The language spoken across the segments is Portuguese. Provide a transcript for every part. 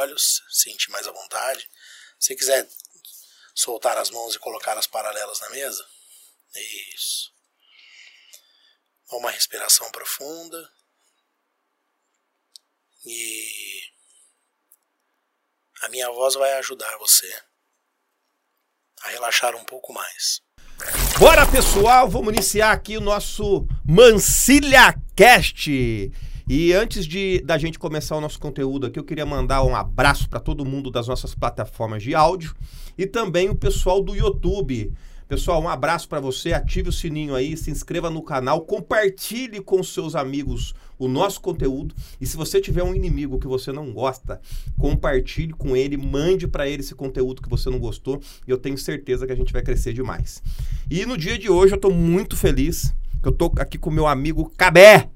olhos, sentir mais à vontade. Se quiser soltar as mãos e colocá-las paralelas na mesa. Isso. Uma respiração profunda. E a minha voz vai ajudar você a relaxar um pouco mais. Bora pessoal, vamos iniciar aqui o nosso Mancilha Cast. E antes de da gente começar o nosso conteúdo aqui, eu queria mandar um abraço para todo mundo das nossas plataformas de áudio e também o pessoal do YouTube. Pessoal, um abraço para você, ative o sininho aí, se inscreva no canal, compartilhe com seus amigos o nosso conteúdo e se você tiver um inimigo que você não gosta, compartilhe com ele, mande para ele esse conteúdo que você não gostou e eu tenho certeza que a gente vai crescer demais. E no dia de hoje eu estou muito feliz, que eu estou aqui com meu amigo Cabé.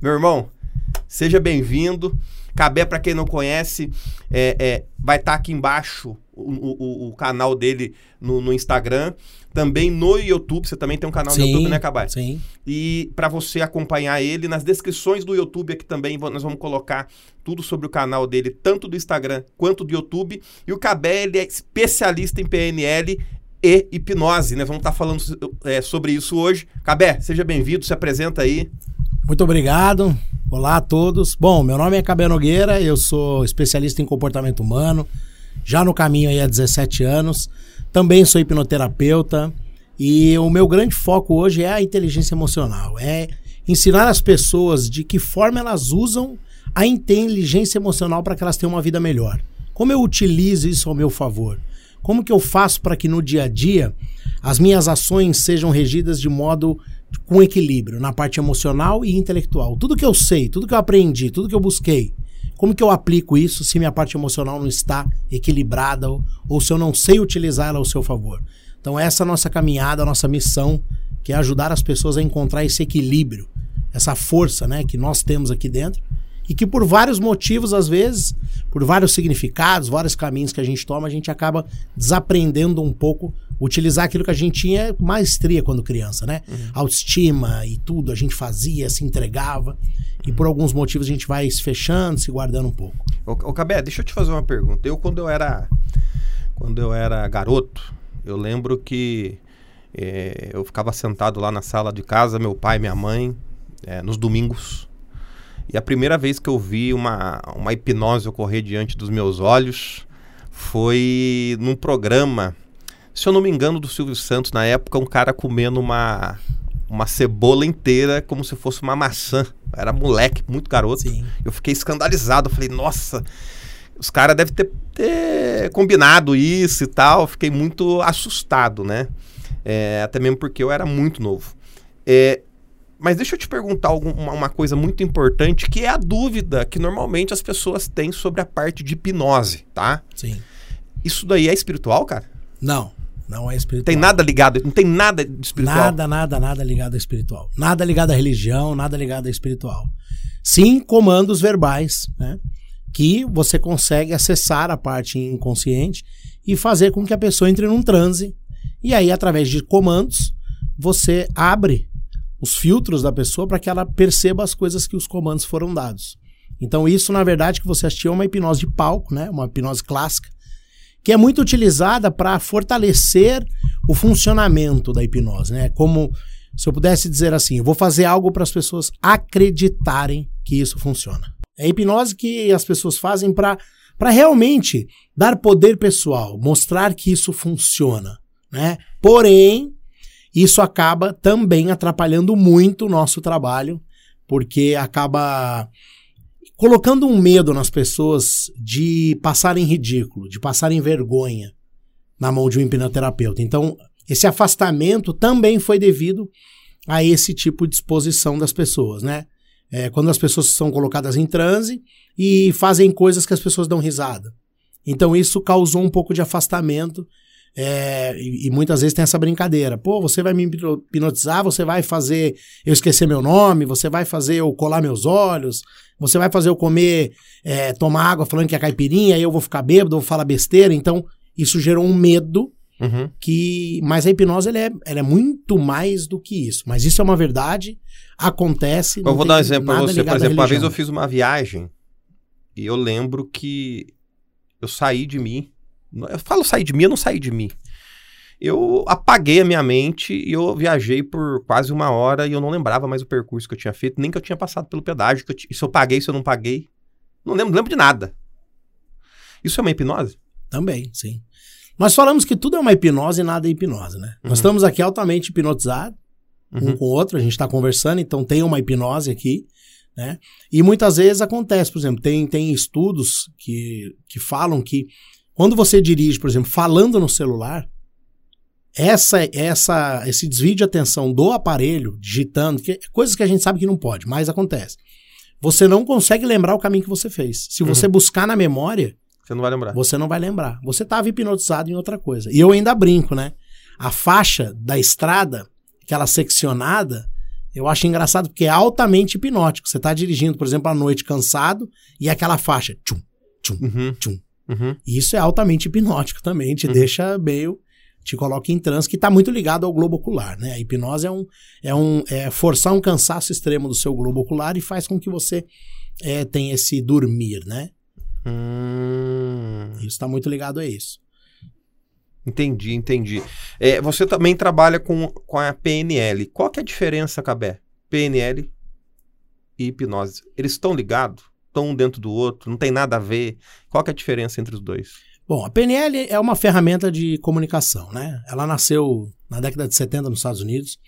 Meu irmão, seja bem-vindo. Cabé, para quem não conhece, é, é vai estar tá aqui embaixo o, o, o, canal dele no, no, Instagram. Também no YouTube, você também tem um canal sim, no YouTube, né, Cabé? Sim. E para você acompanhar ele, nas descrições do YouTube aqui também nós vamos colocar tudo sobre o canal dele, tanto do Instagram quanto do YouTube. E o Cabé, ele é especialista em PNL e hipnose, né? Vamos estar tá falando é, sobre isso hoje. Cabé, seja bem-vindo, se apresenta aí. Muito obrigado. Olá a todos. Bom, meu nome é Cabé Nogueira, eu sou especialista em comportamento humano, já no caminho aí há 17 anos. Também sou hipnoterapeuta e o meu grande foco hoje é a inteligência emocional, é ensinar as pessoas de que forma elas usam a inteligência emocional para que elas tenham uma vida melhor. Como eu utilizo isso ao meu favor? Como que eu faço para que no dia a dia as minhas ações sejam regidas de modo com equilíbrio na parte emocional e intelectual. Tudo que eu sei, tudo que eu aprendi, tudo que eu busquei, como que eu aplico isso se minha parte emocional não está equilibrada ou, ou se eu não sei utilizar ela ao seu favor? Então essa é a nossa caminhada, a nossa missão, que é ajudar as pessoas a encontrar esse equilíbrio, essa força, né, que nós temos aqui dentro e que por vários motivos, às vezes, por vários significados, vários caminhos que a gente toma, a gente acaba desaprendendo um pouco utilizar aquilo que a gente tinha maestria quando criança, né? Uhum. Autoestima e tudo, a gente fazia, se entregava. E por alguns motivos a gente vai se fechando, se guardando um pouco. Ô, ô Cabé, deixa eu te fazer uma pergunta. Eu, quando eu era, quando eu era garoto, eu lembro que é, eu ficava sentado lá na sala de casa, meu pai, minha mãe, é, nos domingos. E a primeira vez que eu vi uma, uma hipnose ocorrer diante dos meus olhos foi num programa, se eu não me engano, do Silvio Santos, na época, um cara comendo uma, uma cebola inteira como se fosse uma maçã. era moleque, muito garoto. Sim. Eu fiquei escandalizado. Eu falei, nossa, os caras devem ter, ter, combinado isso e tal. Fiquei muito assustado, né? É, até mesmo porque eu era muito novo. É, mas deixa eu te perguntar alguma, uma coisa muito importante, que é a dúvida que normalmente as pessoas têm sobre a parte de hipnose, tá? Sim. Isso daí é espiritual, cara? Não, não é espiritual. Tem nada ligado, não tem nada de espiritual? Nada, nada, nada ligado a espiritual. Nada ligado à religião, nada ligado a espiritual. Sim, comandos verbais, né? Que você consegue acessar a parte inconsciente e fazer com que a pessoa entre num transe. E aí, através de comandos, você abre os filtros da pessoa para que ela perceba as coisas que os comandos foram dados. Então, isso, na verdade, que você assistiu é uma hipnose de palco, né? uma hipnose clássica, que é muito utilizada para fortalecer o funcionamento da hipnose. Né? Como se eu pudesse dizer assim, eu vou fazer algo para as pessoas acreditarem que isso funciona. É a hipnose que as pessoas fazem para realmente dar poder pessoal, mostrar que isso funciona. Né? Porém, isso acaba também atrapalhando muito o nosso trabalho, porque acaba colocando um medo nas pessoas de passarem ridículo, de passarem vergonha na mão de um hipnoterapeuta. Então, esse afastamento também foi devido a esse tipo de exposição das pessoas, né? É, quando as pessoas são colocadas em transe e fazem coisas que as pessoas dão risada. Então, isso causou um pouco de afastamento é, e, e, muitas vezes tem essa brincadeira. Pô, você vai me hipnotizar, você vai fazer eu esquecer meu nome, você vai fazer eu colar meus olhos, você vai fazer eu comer, é, tomar água falando que é caipirinha, aí eu vou ficar bêbado, vou falar besteira. Então, isso gerou um medo uhum. que. Mas a hipnose ela é, ela é muito mais do que isso. Mas isso é uma verdade, acontece. Eu vou dar um exemplo para você. Por exemplo, uma vez eu fiz uma viagem E eu lembro que eu saí de mim. Eu falo sair de mim, eu não saí de mim. Eu apaguei a minha mente e eu viajei por quase uma hora e eu não lembrava mais o percurso que eu tinha feito, nem que eu tinha passado pelo pedágio, que eu, se eu paguei, se eu não paguei. Não lembro, não lembro de nada. Isso é uma hipnose? Também, sim. Nós falamos que tudo é uma hipnose e nada é hipnose, né? Uhum. Nós estamos aqui altamente hipnotizados, um Uhum. com o outro, a gente está conversando, então tem uma hipnose aqui, né? E muitas vezes acontece, por exemplo, tem, tem estudos que, que falam que quando você dirige, por exemplo, falando no celular, essa, essa, esse desvio de atenção do aparelho, digitando, que, coisas que a gente sabe que não pode, mas acontece. Você não consegue lembrar o caminho que você fez. Se você buscar na memória, Você não vai lembrar. você não vai lembrar. Você estava hipnotizado em outra coisa. E eu ainda brinco, né? A faixa da estrada, aquela seccionada, eu acho engraçado porque é altamente hipnótico. Você está dirigindo, por exemplo, à noite cansado e aquela faixa. Tchum, tchum, Uhum. tchum. Uhum. E isso é altamente hipnótico também, te Uhum. deixa meio. te coloca em transe, que está muito ligado ao globo ocular, né? A hipnose é um. É um é forçar um cansaço extremo do seu globo ocular e faz com que você é, tenha esse dormir, né? Hum. Isso está muito ligado a isso. Entendi, entendi. É, você também trabalha com, com a PNL. Qual que é a diferença, Cabé? PNL e hipnose. Eles estão ligados? Estão um dentro do outro? Não tem nada a ver? Qual que é a diferença entre os dois? Bom, a PNL é uma ferramenta de comunicação, né? Ela nasceu na década de 70 nos Estados Unidos.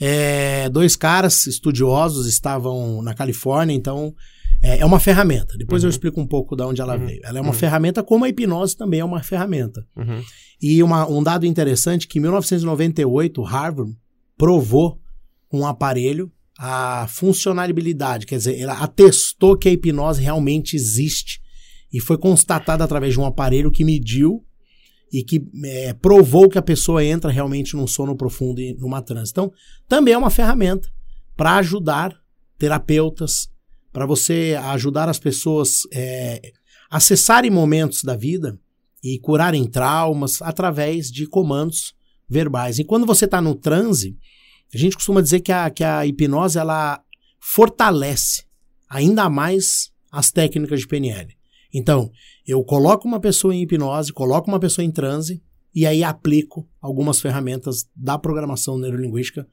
É, dois caras estudiosos estavam na Califórnia, então é, é uma ferramenta. Depois eu Uhum. explico um pouco de onde ela Uhum. veio. Ela é uma Uhum. ferramenta, como a hipnose também é uma ferramenta. Uhum. E uma- um dado interessante que em 1998 Harvard provou um aparelho a funcionalidade, quer dizer, ela atestou que a hipnose realmente existe e foi constatada através de um aparelho que mediu e que é, provou que a pessoa entra realmente num sono profundo e numa transe. Então, também é uma ferramenta para ajudar terapeutas, para você ajudar as pessoas é, acessarem momentos da vida e curarem traumas através de comandos verbais. E quando você está no transe, a gente costuma dizer que a, que a hipnose ela fortalece ainda mais as técnicas de PNL. Então, eu coloco uma pessoa em hipnose, coloco uma pessoa em transe e aí aplico algumas ferramentas da programação neurolinguística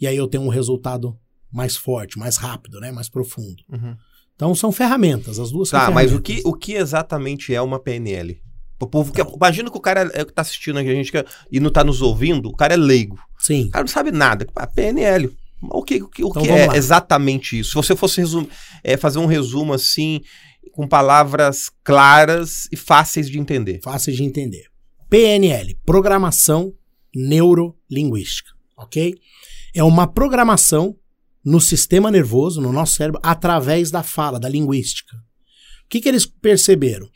e aí eu tenho um resultado mais forte, mais rápido, né, mais profundo. Uhum. Então são ferramentas, as duas são Tá, mas o que, o que exatamente é uma PNL? O povo que, imagina que o cara é, que tá assistindo aqui, a gente que- e não tá nos ouvindo, o cara é leigo. Sim. O cara não sabe nada. PNL. O que, o que, o Então que é lá. exatamente isso? Se você fosse resum- é, fazer um resumo assim, com palavras claras e fáceis de entender. fáceis de entender. PNL, Programação Neurolinguística, ok? É uma programação no sistema nervoso, no nosso cérebro, através da fala, da linguística. O que, que eles perceberam?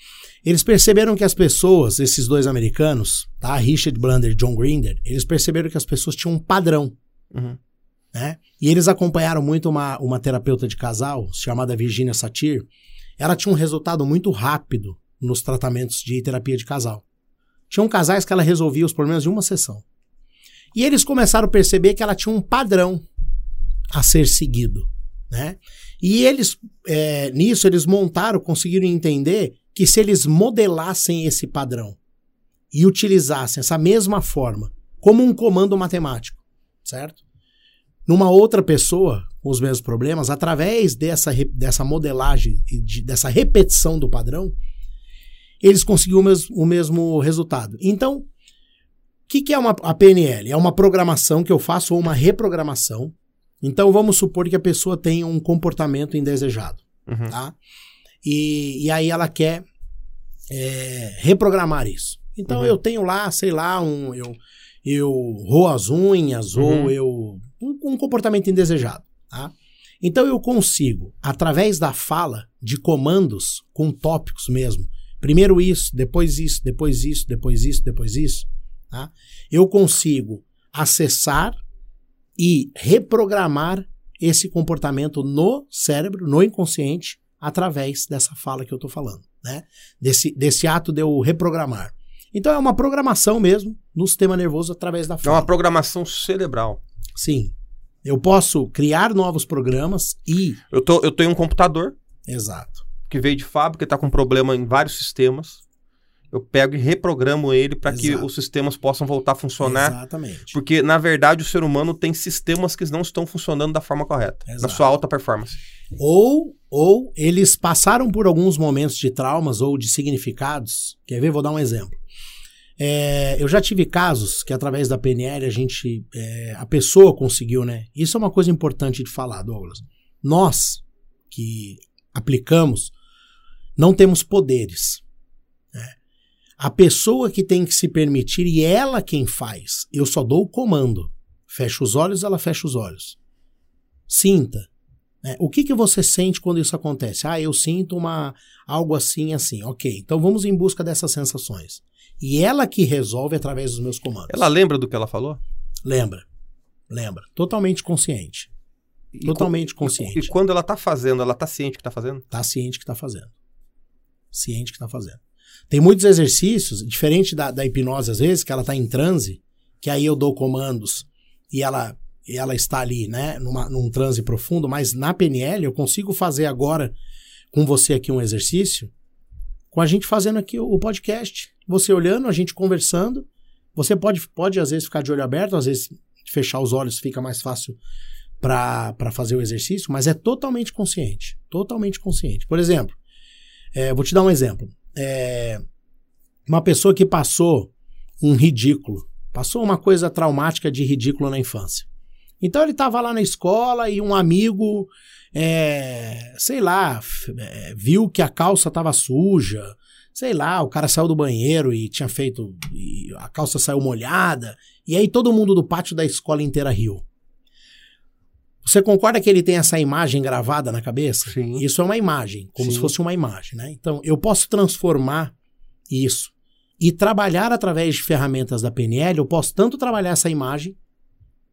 Eles perceberam que as pessoas, esses dois americanos, tá? Richard Blunder e John Grinder, eles perceberam que as pessoas tinham um padrão, Uhum. né? E eles acompanharam muito uma, uma terapeuta de casal, chamada Virginia Satir. Ela tinha um resultado muito rápido nos tratamentos de terapia de casal. Tinham casais que ela resolvia os problemas de uma sessão. E eles começaram a perceber que ela tinha um padrão a ser seguido, né? E eles, é, nisso, eles montaram, conseguiram entender que se eles modelassem esse padrão e utilizassem essa mesma forma como um comando matemático, certo? Numa outra pessoa com os mesmos problemas, através dessa, dessa modelagem e de- dessa repetição do padrão, eles conseguiam o mes- o mesmo resultado. Então, o que, que é uma, a PNL? É uma programação que eu faço ou uma reprogramação. Então, vamos supor que a pessoa tenha um comportamento indesejado Uhum. tá? E, e aí ela quer é, reprogramar isso. Então Uhum. eu tenho lá, sei lá, um eu eu roo as unhas Uhum. ou eu um, um comportamento indesejado, tá? Então eu consigo através da fala de comandos com tópicos mesmo. Primeiro isso, depois isso, depois isso, depois isso, depois isso, tá? Eu consigo acessar e reprogramar esse comportamento no cérebro, no inconsciente, através dessa fala que eu estou falando, né? Desse, desse ato de eu reprogramar. Então é uma programação mesmo no sistema nervoso através da É fala. uma programação cerebral. Sim. Eu posso criar novos programas e. Eu, tô, eu tenho um computador Exato. que veio de fábrica, está com problema em vários sistemas. Eu pego e reprogramo ele para que os sistemas possam voltar a funcionar. Exatamente. Porque, na verdade, o ser humano tem sistemas que não estão funcionando da forma correta. Na Exato. sua alta performance. Ou, ou eles passaram por alguns momentos de traumas ou de significados. Quer ver? Vou dar um exemplo. É, eu já tive casos que através da PNL a gente, é, a pessoa conseguiu, né? Isso é uma coisa importante de falar, Douglas. Nós que aplicamos não temos poderes. A pessoa que tem que se permitir e ela quem faz. Eu só dou o comando. Fecha os olhos, ela fecha os olhos. Sinta. né? O que, que você sente quando isso acontece? Ah, eu sinto uma algo assim, assim. Ok, então vamos em busca dessas sensações. E ela que resolve através dos meus comandos. Ela lembra do que ela falou? Lembra. Lembra. Totalmente consciente. E Totalmente co- consciente. E quando ela tá fazendo, ela tá ciente que tá fazendo? Tá ciente que tá fazendo. Ciente que tá fazendo. Tem muitos exercícios, diferente da, da hipnose às vezes, que ela tá em transe, que aí eu dou comandos e ela, e ela está ali, né, numa, num transe profundo, mas na PNL eu consigo fazer agora com você aqui um exercício, com a gente fazendo aqui o, o podcast, você olhando, a gente conversando, você pode, pode às vezes ficar de olho aberto, às vezes fechar os olhos fica mais fácil para fazer o exercício, mas é totalmente consciente. Totalmente consciente. Por exemplo, é, vou te dar um exemplo. É, uma pessoa que passou um ridículo, passou uma coisa traumática de ridículo na infância. Então ele estava lá na escola e um amigo, é, sei lá, é, viu que a calça estava suja, sei lá, o cara saiu do banheiro e tinha feito, e a calça saiu molhada, e aí todo mundo do pátio da escola inteira riu. Você concorda que ele tem essa imagem gravada na cabeça? Sim. Isso é uma imagem, como Sim. se fosse uma imagem, né? Então, eu posso transformar isso e trabalhar através de ferramentas da PNL, eu posso tanto trabalhar essa imagem,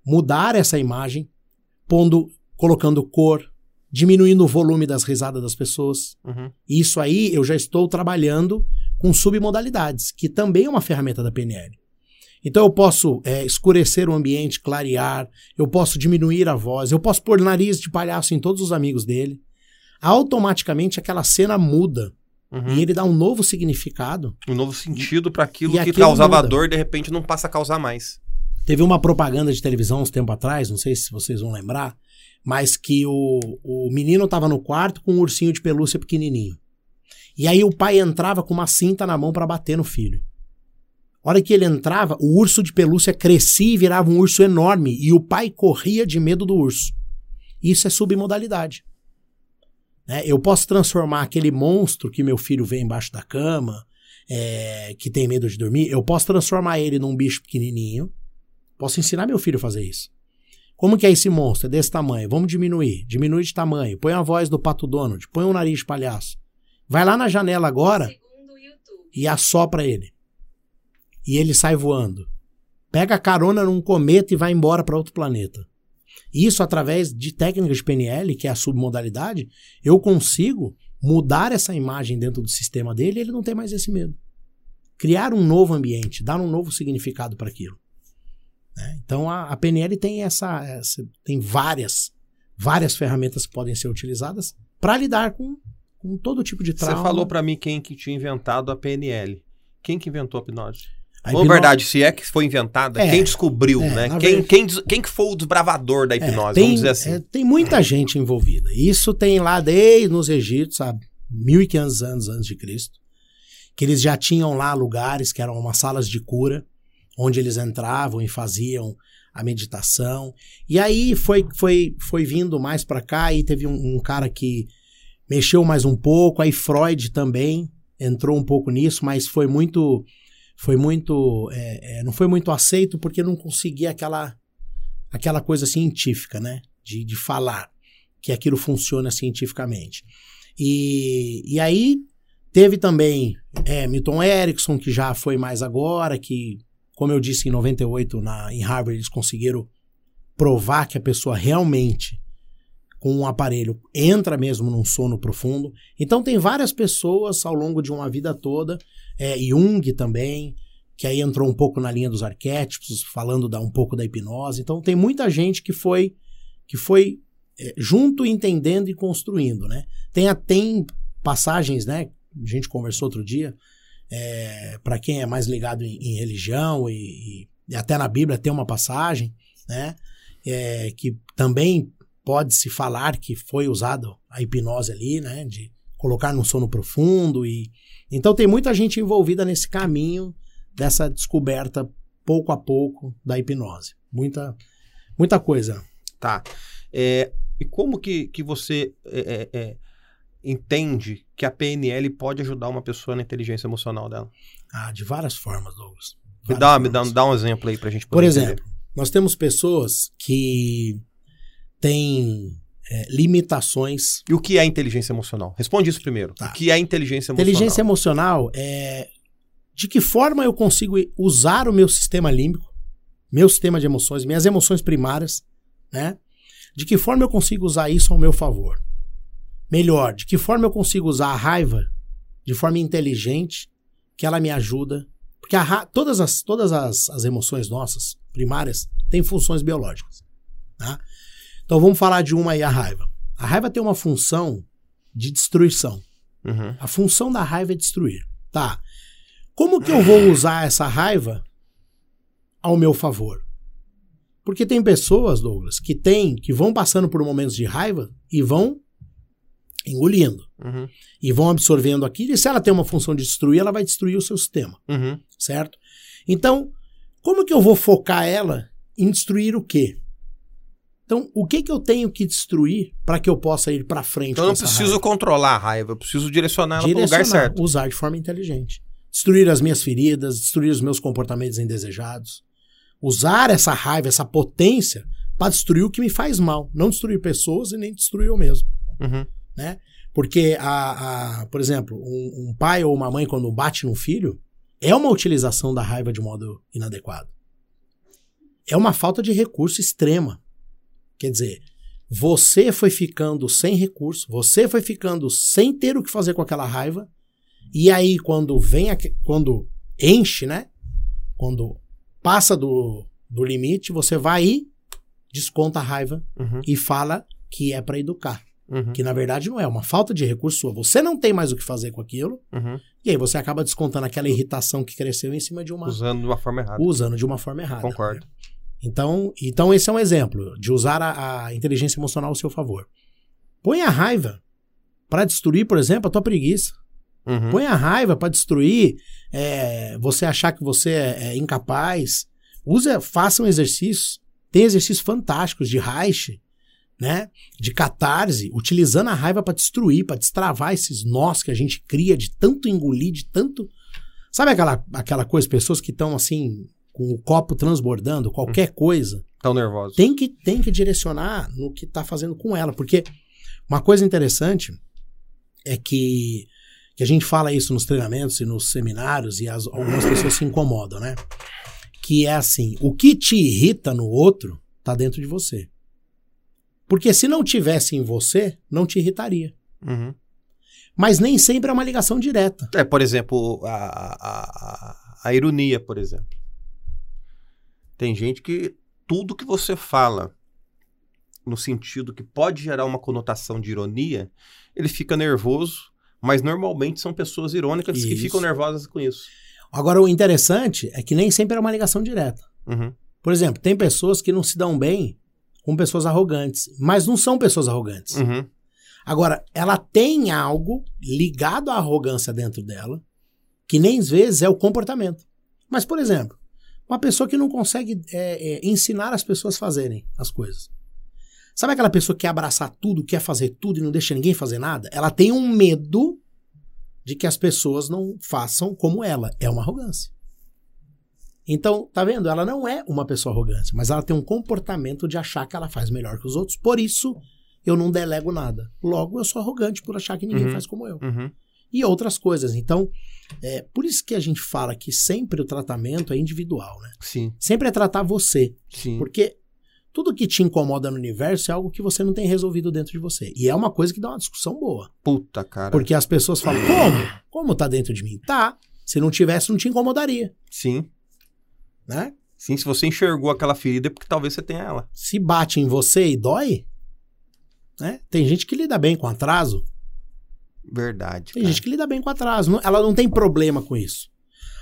mudar essa imagem, pondo, colocando cor, diminuindo o volume das risadas das pessoas. Uhum. Isso aí eu já estou trabalhando com submodalidades, que também é uma ferramenta da PNL. Então eu posso é, escurecer o ambiente, clarear, eu posso diminuir a voz, eu posso pôr nariz de palhaço em todos os amigos dele. Automaticamente aquela cena muda Uhum. e ele dá um novo significado. Um novo sentido para aquilo que causava muda. dor, de repente não passa a causar mais. Teve uma propaganda de televisão uns tempo atrás, não sei se vocês vão lembrar, mas que o, o menino estava no quarto com um ursinho de pelúcia pequenininho. E aí o pai entrava com uma cinta na mão para bater no filho. A hora que ele entrava, o urso de pelúcia crescia e virava um urso enorme e o pai corria de medo do urso. Isso é submodalidade. Né? Eu posso transformar aquele monstro que meu filho vê embaixo da cama, é, que tem medo de dormir, eu posso transformar ele num bicho pequenininho, Posso ensinar meu filho a fazer isso. Como que é esse monstro? É desse tamanho. Vamos diminuir. Diminui de tamanho. Põe a voz do Pato Donald. Põe um nariz de palhaço. Vai lá na janela agora o e assopra ele. E ele sai voando. Pega carona num cometa e vai embora para outro planeta. Isso através de técnicas de PNL, que é a submodalidade, eu consigo mudar essa imagem dentro do sistema dele e ele não tem mais esse medo. Criar um novo ambiente, dar um novo significado para aquilo. né? Então a, a PNL tem essa, essa- tem várias várias ferramentas que podem ser utilizadas para lidar com, com todo tipo de trauma. Você falou para mim quem que tinha inventado a PNL. Quem que inventou a hipnose? A Ou hipno- verdade, se é que foi inventada, É, quem descobriu, é, né? Quem, quem, quem que foi o desbravador da hipnose, tem, vamos dizer assim. é, tem muita gente envolvida. Isso tem lá desde nos Egípcios, sabe? 1500 anos antes de Cristo, que eles já tinham lá lugares que eram umas salas de cura, onde eles entravam e faziam a meditação. E aí foi foi foi vindo mais para cá e teve um, um cara que mexeu mais um pouco, aí Freud também entrou um pouco nisso, mas foi muito foi muito é, é, não foi muito aceito porque não conseguia aquela aquela coisa científica, né? De, de falar que aquilo funciona cientificamente. E, e aí teve também é, Milton Erickson, que já foi mais agora, que, como eu disse, em 98 na, em Harvard eles conseguiram provar que a pessoa realmente, com um aparelho, entra mesmo num sono profundo. Então tem várias pessoas ao longo de uma vida toda, é, Jung também, que aí entrou um pouco na linha dos arquétipos, falando da, um pouco da hipnose. Então tem muita gente que foi que foi é, junto entendendo e construindo, né? Tem, a- tem passagens, né? A gente conversou outro dia. É, para quem é mais ligado em, em religião e, e, e, até na Bíblia tem uma passagem, né? É, que também pode se falar que foi usado a hipnose ali, né? De colocar no sono profundo e então tem muita gente envolvida nesse caminho dessa descoberta pouco a pouco da hipnose. Muita muita coisa. Tá. É, e como que, que você é, é, é entende que a PNL pode ajudar uma pessoa na inteligência emocional dela? Ah, de várias formas, Douglas. Várias me, dá, me dá, dá um exemplo aí pra gente poder Por exemplo, entender. nós temos pessoas que têm é, limitações. E o que é inteligência emocional? Responde isso primeiro. Tá. O que é inteligência emocional? Inteligência emocional é de que forma eu consigo usar o meu sistema límbico, meu sistema de emoções, minhas emoções primárias, né? De que forma eu consigo usar isso ao meu favor? Melhor, de que forma eu consigo usar a raiva de forma inteligente, que ela me ajuda. Porque a, todas, as, todas as, as emoções nossas, primárias, têm funções biológicas. Tá? Então vamos falar de uma aí, a raiva. A raiva tem uma função de destruição. Uhum. A função da raiva é destruir. Tá. Como que eu vou usar essa raiva ao meu favor? Porque tem pessoas, Douglas, que tem, que vão passando por momentos de raiva e vão engolindo. Uhum. E vão absorvendo aquilo. E se ela tem uma função de destruir, ela vai destruir o seu sistema. Uhum. Certo? Então, como que eu vou focar ela em destruir o quê? Então, o que que eu tenho que destruir para que eu possa ir para frente? Então, eu não preciso raiva? controlar a raiva, eu preciso direcionar ela para o lugar certo. Usar de forma inteligente. Destruir as minhas feridas, destruir os meus comportamentos indesejados. Usar essa raiva, essa potência, para destruir o que me faz mal. Não destruir pessoas e nem destruir eu mesmo. Uhum né? Porque, a, a por exemplo, um, um, pai ou uma mãe, quando bate no filho, é uma utilização da raiva de modo inadequado. É uma falta de recurso extrema. Quer dizer, você foi ficando sem recurso, você foi ficando sem ter o que fazer com aquela raiva, e aí quando vem, quando enche, né? Quando passa do, do limite, você vai e desconta a raiva uhum. e fala que é para educar. Uhum. Que na verdade não é, uma falta de recurso sua. Você não tem mais o que fazer com aquilo. Uhum. E aí você acaba descontando aquela irritação que cresceu em cima de uma. Usando de uma forma errada. Usando de uma forma errada. Concordo. Né? Então, então, esse é um exemplo de usar a, a inteligência emocional ao seu favor. Põe a raiva para destruir, por exemplo, a tua preguiça. Uhum. Põe a raiva para destruir é, você achar que você é, é incapaz. Use, faça um exercício. Tem exercícios fantásticos de Reich, né, de catarse, utilizando a raiva para destruir, para destravar esses nós que a gente cria de tanto engolir, de tanto. Sabe aquela, aquela coisa, pessoas que estão assim, com o copo transbordando, qualquer hum. coisa. Estão nervosos. Tem que, tem que direcionar no que está fazendo com ela, porque uma coisa interessante é que, que a gente fala isso nos treinamentos e nos seminários e as, algumas pessoas se incomodam, né? Que é assim, o que te irrita no outro está dentro de você. Porque se não tivesse em você, não te irritaria. Uhum. Mas nem sempre é uma ligação direta. É, por exemplo, a, a, a ironia, por exemplo. Tem gente que tudo que você fala no sentido que pode gerar uma conotação de ironia, ele fica nervoso, mas normalmente são pessoas irônicas isso. que ficam nervosas com isso. Agora, o interessante é que nem sempre é uma ligação direta. Uhum. Por exemplo, tem pessoas que não se dão bem com pessoas arrogantes, mas não são pessoas arrogantes. Uhum. Agora, ela tem algo ligado à arrogância dentro dela, que nem às vezes é o comportamento. Mas, por exemplo, uma pessoa que não consegue é, é, ensinar as pessoas a fazerem as coisas. Sabe aquela pessoa que quer abraçar tudo, quer fazer tudo e não deixa ninguém fazer nada? Ela tem um medo de que as pessoas não façam como ela. É uma arrogância. Então, tá vendo? Ela não é uma pessoa arrogante, mas ela tem um comportamento de achar que ela faz melhor que os outros. Por isso, eu não delego nada. Logo, eu sou arrogante por achar que ninguém uhum, faz como eu. Uhum. E outras coisas. Então, é por isso que a gente fala que sempre o tratamento é individual, né? Sim. Sempre é tratar você. Sim. Porque tudo que te incomoda no universo é algo que você não tem resolvido dentro de você. E é uma coisa que dá uma discussão boa. Puta, cara. Porque as pessoas falam, como? Como tá dentro de mim? Tá. Se não tivesse, não te incomodaria. Sim né? Sim, se você enxergou aquela ferida é porque talvez você tenha ela. Se bate em você e dói, né? Tem gente que lida bem com atraso. Verdade. Tem cara. gente que lida bem com atraso. ela não tem problema com isso.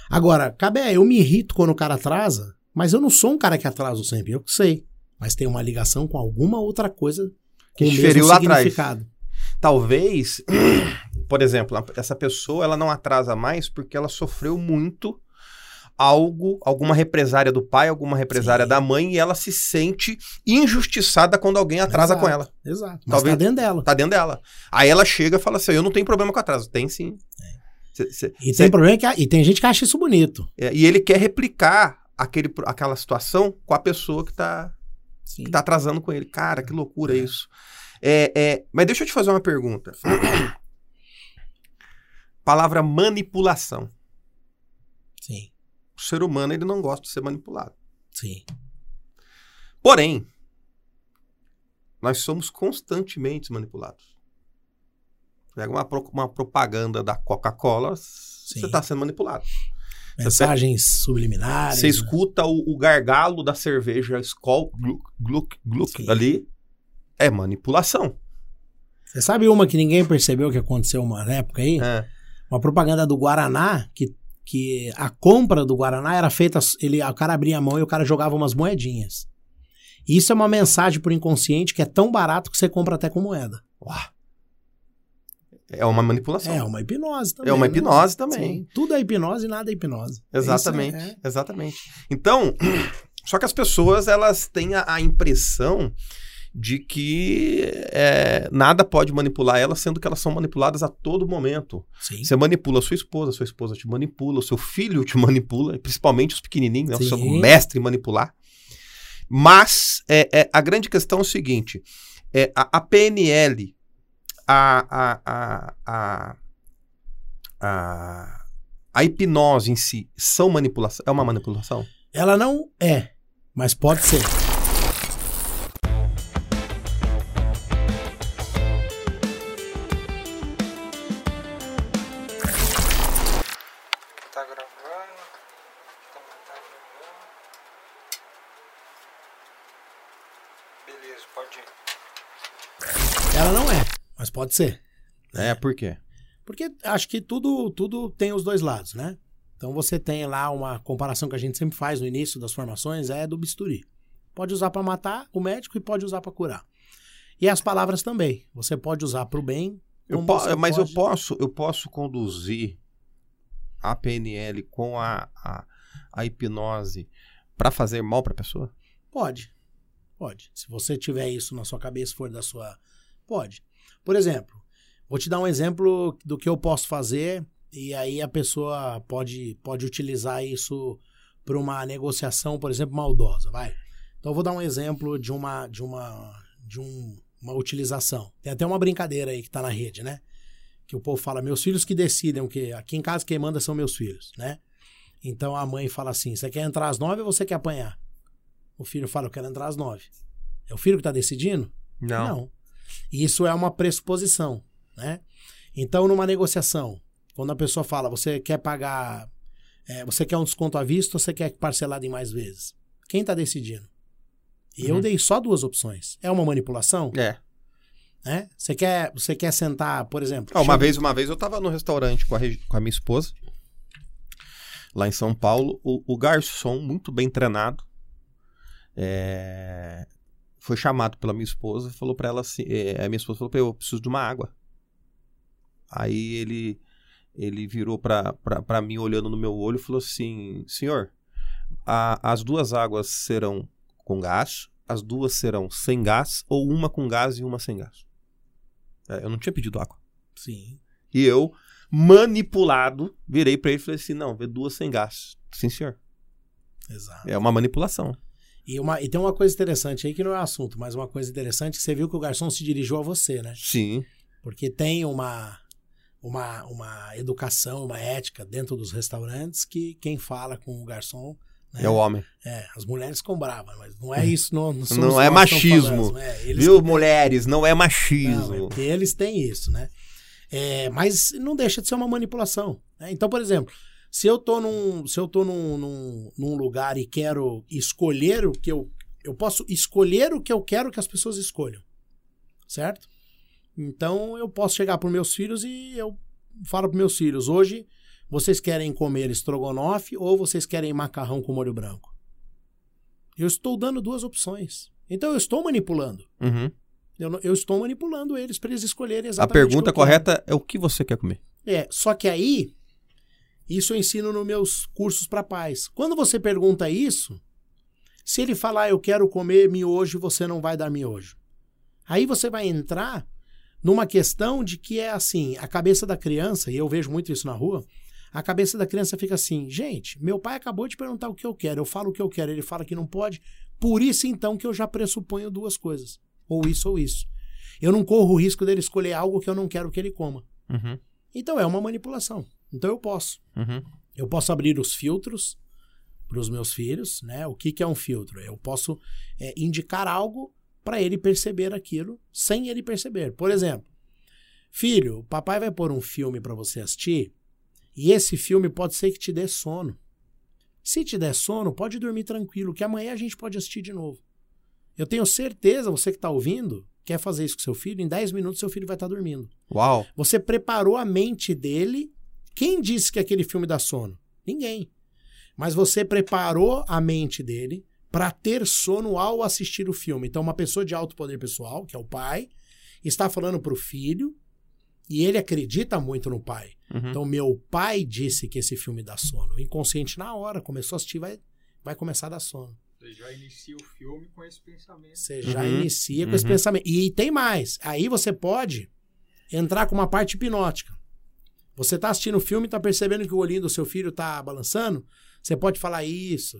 Agora, Cabé, eu me irrito quando o cara atrasa, mas eu não sou um cara que atraso sempre, eu sei. Mas tem uma ligação com alguma outra coisa Que com o te mesmo feriu lá atrás. Talvez, por exemplo, essa pessoa ela não atrasa mais porque ela sofreu muito algo, alguma represária do pai, alguma represária Sim. da mãe, e ela se sente injustiçada quando alguém atrasa Exato. com ela. Exato. Mas Talvez- tá dentro dela. Tá dentro dela. Aí ela chega e fala assim: Eu não tenho problema com atraso. Tem sim. Cê- cê- E cê- tem problema que, e tem gente que acha isso bonito. é, e ele quer replicar aquele, aquela situação com a pessoa que tá, Sim. que tá atrasando com ele. Cara, que loucura isso. É, é, mas deixa eu te fazer uma pergunta. Palavra manipulação. Sim. O ser humano ele não gosta de ser manipulado. Sim. Porém, nós somos constantemente manipulados. Pega uma, pro- uma propaganda da Coca-Cola, você está sendo manipulado. Mensagens subliminares. Você né? escuta o, o gargalo da cerveja Skol, Gluck, Gluck, ali, é manipulação. Você sabe uma que ninguém percebeu que aconteceu uma época aí? É. Uma propaganda do Guaraná, que, que a compra do Guaraná era feita. Ele, o cara abria a mão e o cara jogava umas moedinhas. Isso é uma mensagem pro inconsciente que é tão barato que você compra até com moeda. É uma manipulação. É uma hipnose também. É uma né? hipnose também. Sim, tudo é hipnose e nada é hipnose. Exatamente, Isso é- exatamente. Então, só que as pessoas elas têm a, a impressão de que é, nada pode manipular elas, sendo que elas são manipuladas a todo momento. Sim. Você manipula a sua esposa, a sua esposa te manipula, o seu filho te manipula, principalmente os pequenininhos, né? o seu mestre em manipular. Mas é, é, a grande questão é o seguinte: é, a, a PNL, a, a, a, a, a, a hipnose em si, são manipulação? É uma manipulação? Ela não é, mas pode ser. Pode ser. É, por quê? Porque acho que tudo, tudo tem os dois lados, né? Então você tem lá uma comparação que a gente sempre faz no início das formações, é do bisturi. Pode usar para matar o médico e pode usar para curar. E as palavras também. Você pode usar para o bem. Eu po- mas pode- eu posso, eu posso conduzir a PNL com a, a, a hipnose para fazer mal para a pessoa? Pode. Pode. Se você tiver isso na sua cabeça, for da sua. Pode. Por exemplo, vou te dar um exemplo do que eu posso fazer e aí a pessoa pode, pode utilizar isso para uma negociação, por exemplo, maldosa. Vai. Então eu vou dar um exemplo de uma de uma de um- uma utilização. Tem até uma brincadeira aí que tá na rede, né? Que o povo fala, meus filhos que decidem que aqui em casa quem manda são meus filhos, né? Então a mãe fala assim: você quer entrar às nove ou você quer apanhar? O filho fala, eu quero entrar às nove. É o filho que está decidindo? Não. E Isso é uma pressuposição, né? Então, numa negociação, quando a pessoa fala, você quer pagar, é, você quer um desconto à vista ou você quer parcelado em mais vezes? Quem está decidindo? E eu Uhum. dei só duas opções. É uma manipulação? É. Né? Você quer, você quer sentar, por exemplo? Ah, uma chega- vez, uma vez eu tava no restaurante com a, com a minha esposa, lá em São Paulo, o, o garçom, muito bem treinado, é, foi chamado pela minha esposa e falou pra ela assim, é, a minha esposa falou pra eu, eu preciso de uma água. Aí ele ele virou pra mim olhando no meu olho e falou assim, senhor, a- as duas águas serão com gás, as duas serão sem gás, ou uma com gás e uma sem gás. É, eu não tinha pedido água. Sim. E eu, manipulado, virei pra ele e falei assim: não, vê duas sem gás. Sim, senhor. Exato. É uma manipulação. E, uma, e tem uma coisa interessante aí que não é assunto, mas uma coisa interessante que você viu que o garçom se dirigiu a você, né? Sim. Porque tem uma, uma, uma educação, uma ética dentro dos restaurantes que quem fala com o garçom. Né? É o homem. É, as mulheres ficam bravas, mas não é isso. Não, não, somos Não é que estamos machismo. falando, é, Viu, mulheres? Não é Não, machismo. é porque eles têm isso, né? É, mas não deixa de ser uma manipulação. né? Então, por exemplo, se eu tô num, se eu tô num, num, num lugar e quero escolher o que eu. Eu posso escolher o que eu quero que as pessoas escolham. Certo? Então eu posso chegar para meus filhos e eu falo para meus filhos: hoje vocês querem comer estrogonofe ou vocês querem macarrão com molho branco? Eu estou dando duas opções. Então eu estou manipulando. Uhum. Eu, eu estou manipulando eles para eles escolherem A exatamente pergunta o que eu quero. correta é o que você quer comer. É, só que aí, isso eu ensino nos meus cursos para pais. Quando você pergunta isso, se ele falar eu quero comer miojo, você não vai dar miojo. Aí você vai entrar numa questão de que é assim, a cabeça da criança, e eu vejo muito isso na rua, a cabeça da criança fica assim, gente, meu pai acabou de perguntar o que eu quero, eu falo o que eu quero, ele fala que não pode, por isso então que eu já pressuponho duas coisas, ou isso ou isso. Eu não corro o risco dele escolher algo que eu não quero que ele coma. Uhum. Então é uma manipulação. Então eu posso. Uhum. Eu posso abrir os filtros para os meus filhos, né? O que, que é um filtro? Eu posso é, indicar algo para ele perceber aquilo sem ele perceber. Por exemplo, filho, o papai vai pôr um filme para você assistir e esse filme pode ser que te dê sono. Se te der sono, pode dormir tranquilo, que amanhã a gente pode assistir de novo. Eu tenho certeza, você que está ouvindo, quer fazer isso com seu filho, em 10 minutos seu filho vai estar dormindo. Uau. Você preparou a mente dele. Quem disse que aquele filme dá sono? Ninguém. Mas você preparou a mente dele para ter sono ao assistir o filme. Então, uma pessoa de alto poder pessoal, que é o pai, está falando para o filho e ele acredita muito no pai. Uhum. Então, meu pai disse que esse filme dá sono. O inconsciente, na hora, começou a assistir, vai, vai começar a dar sono. Você já inicia o filme com esse pensamento. Você já Uhum, inicia com esse uhum. pensamento. E tem mais. Aí você pode entrar com uma parte hipnótica. Você tá assistindo o filme e tá percebendo que o olhinho do seu filho tá balançando. Você pode falar isso.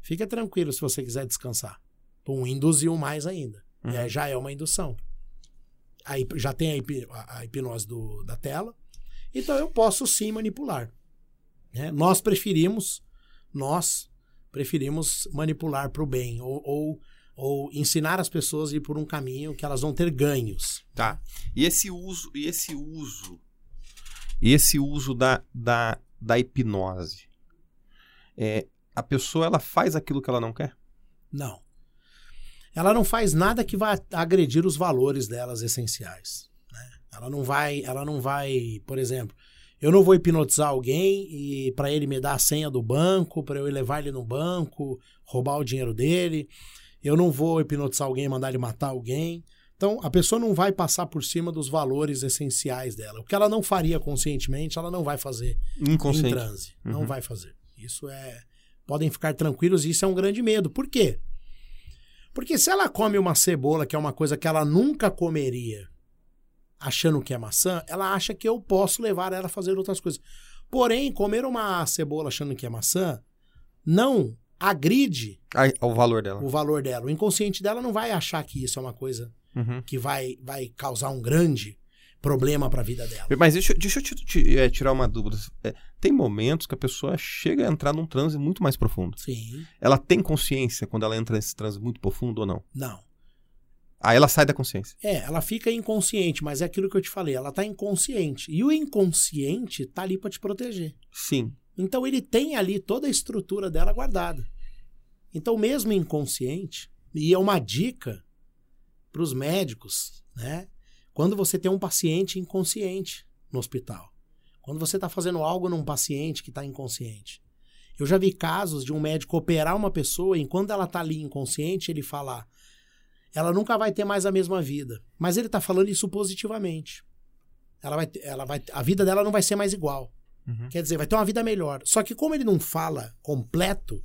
Fica tranquilo se você quiser descansar. Um induziu mais ainda. Uhum. É, já é uma indução. Aí já tem a, hipi- a- a hipnose do- da tela. Então eu posso sim manipular. né? Nós preferimos, nós preferimos manipular para o bem ou, ou, ou ensinar as pessoas a ir por um caminho que elas vão ter ganhos. Tá. E esse uso, e esse uso, esse uso da, da, da hipnose. É, a pessoa ela faz aquilo que ela não quer? Não. Ela não faz nada que vá agredir os valores delas essenciais. né? Ela não vai, ela não vai, por exemplo, eu não vou hipnotizar alguém e para ele me dar a senha do banco, para eu levar ele no banco, roubar o dinheiro dele. Eu não vou hipnotizar alguém mandar ele matar alguém. Então, a pessoa não vai passar por cima dos valores essenciais dela. O que ela não faria conscientemente, ela não vai fazer em transe. Não Uhum. vai fazer. Isso é. Podem ficar tranquilos, isso é um grande medo. Por quê? Porque se ela come uma cebola, que é uma coisa que ela nunca comeria, achando que é maçã, ela acha que eu posso levar ela a fazer outras coisas. Porém, comer uma cebola achando que é maçã não agride Ai, o valor dela. o valor dela. O inconsciente dela não vai achar que isso é uma coisa Uhum. que vai, vai causar um grande problema para a vida dela. Mas deixa, eu- deixa eu te- te- é, tirar uma dúvida. É, tem momentos que a pessoa chega a entrar num transe muito mais profundo. Sim, Ela tem consciência quando ela entra nesse transe muito profundo ou não? não. Aí ela sai da consciência. É, ela fica inconsciente, mas é aquilo que eu te falei, ela tá inconsciente. E o inconsciente tá ali para te proteger. Sim. Então ele tem ali toda a estrutura dela guardada. Então, mesmo inconsciente, e é uma dica para os médicos, né? Quando você tem um paciente inconsciente no hospital, quando você está fazendo algo num paciente que está inconsciente. Eu já vi casos de um médico operar uma pessoa e enquanto ela está ali inconsciente, ele falar: ela nunca vai ter mais a mesma vida. Mas ele está falando isso positivamente. Ela vai, ela vai, a vida dela não vai ser mais igual. Uhum. Quer dizer, vai ter uma vida melhor. Só que como ele não fala completo,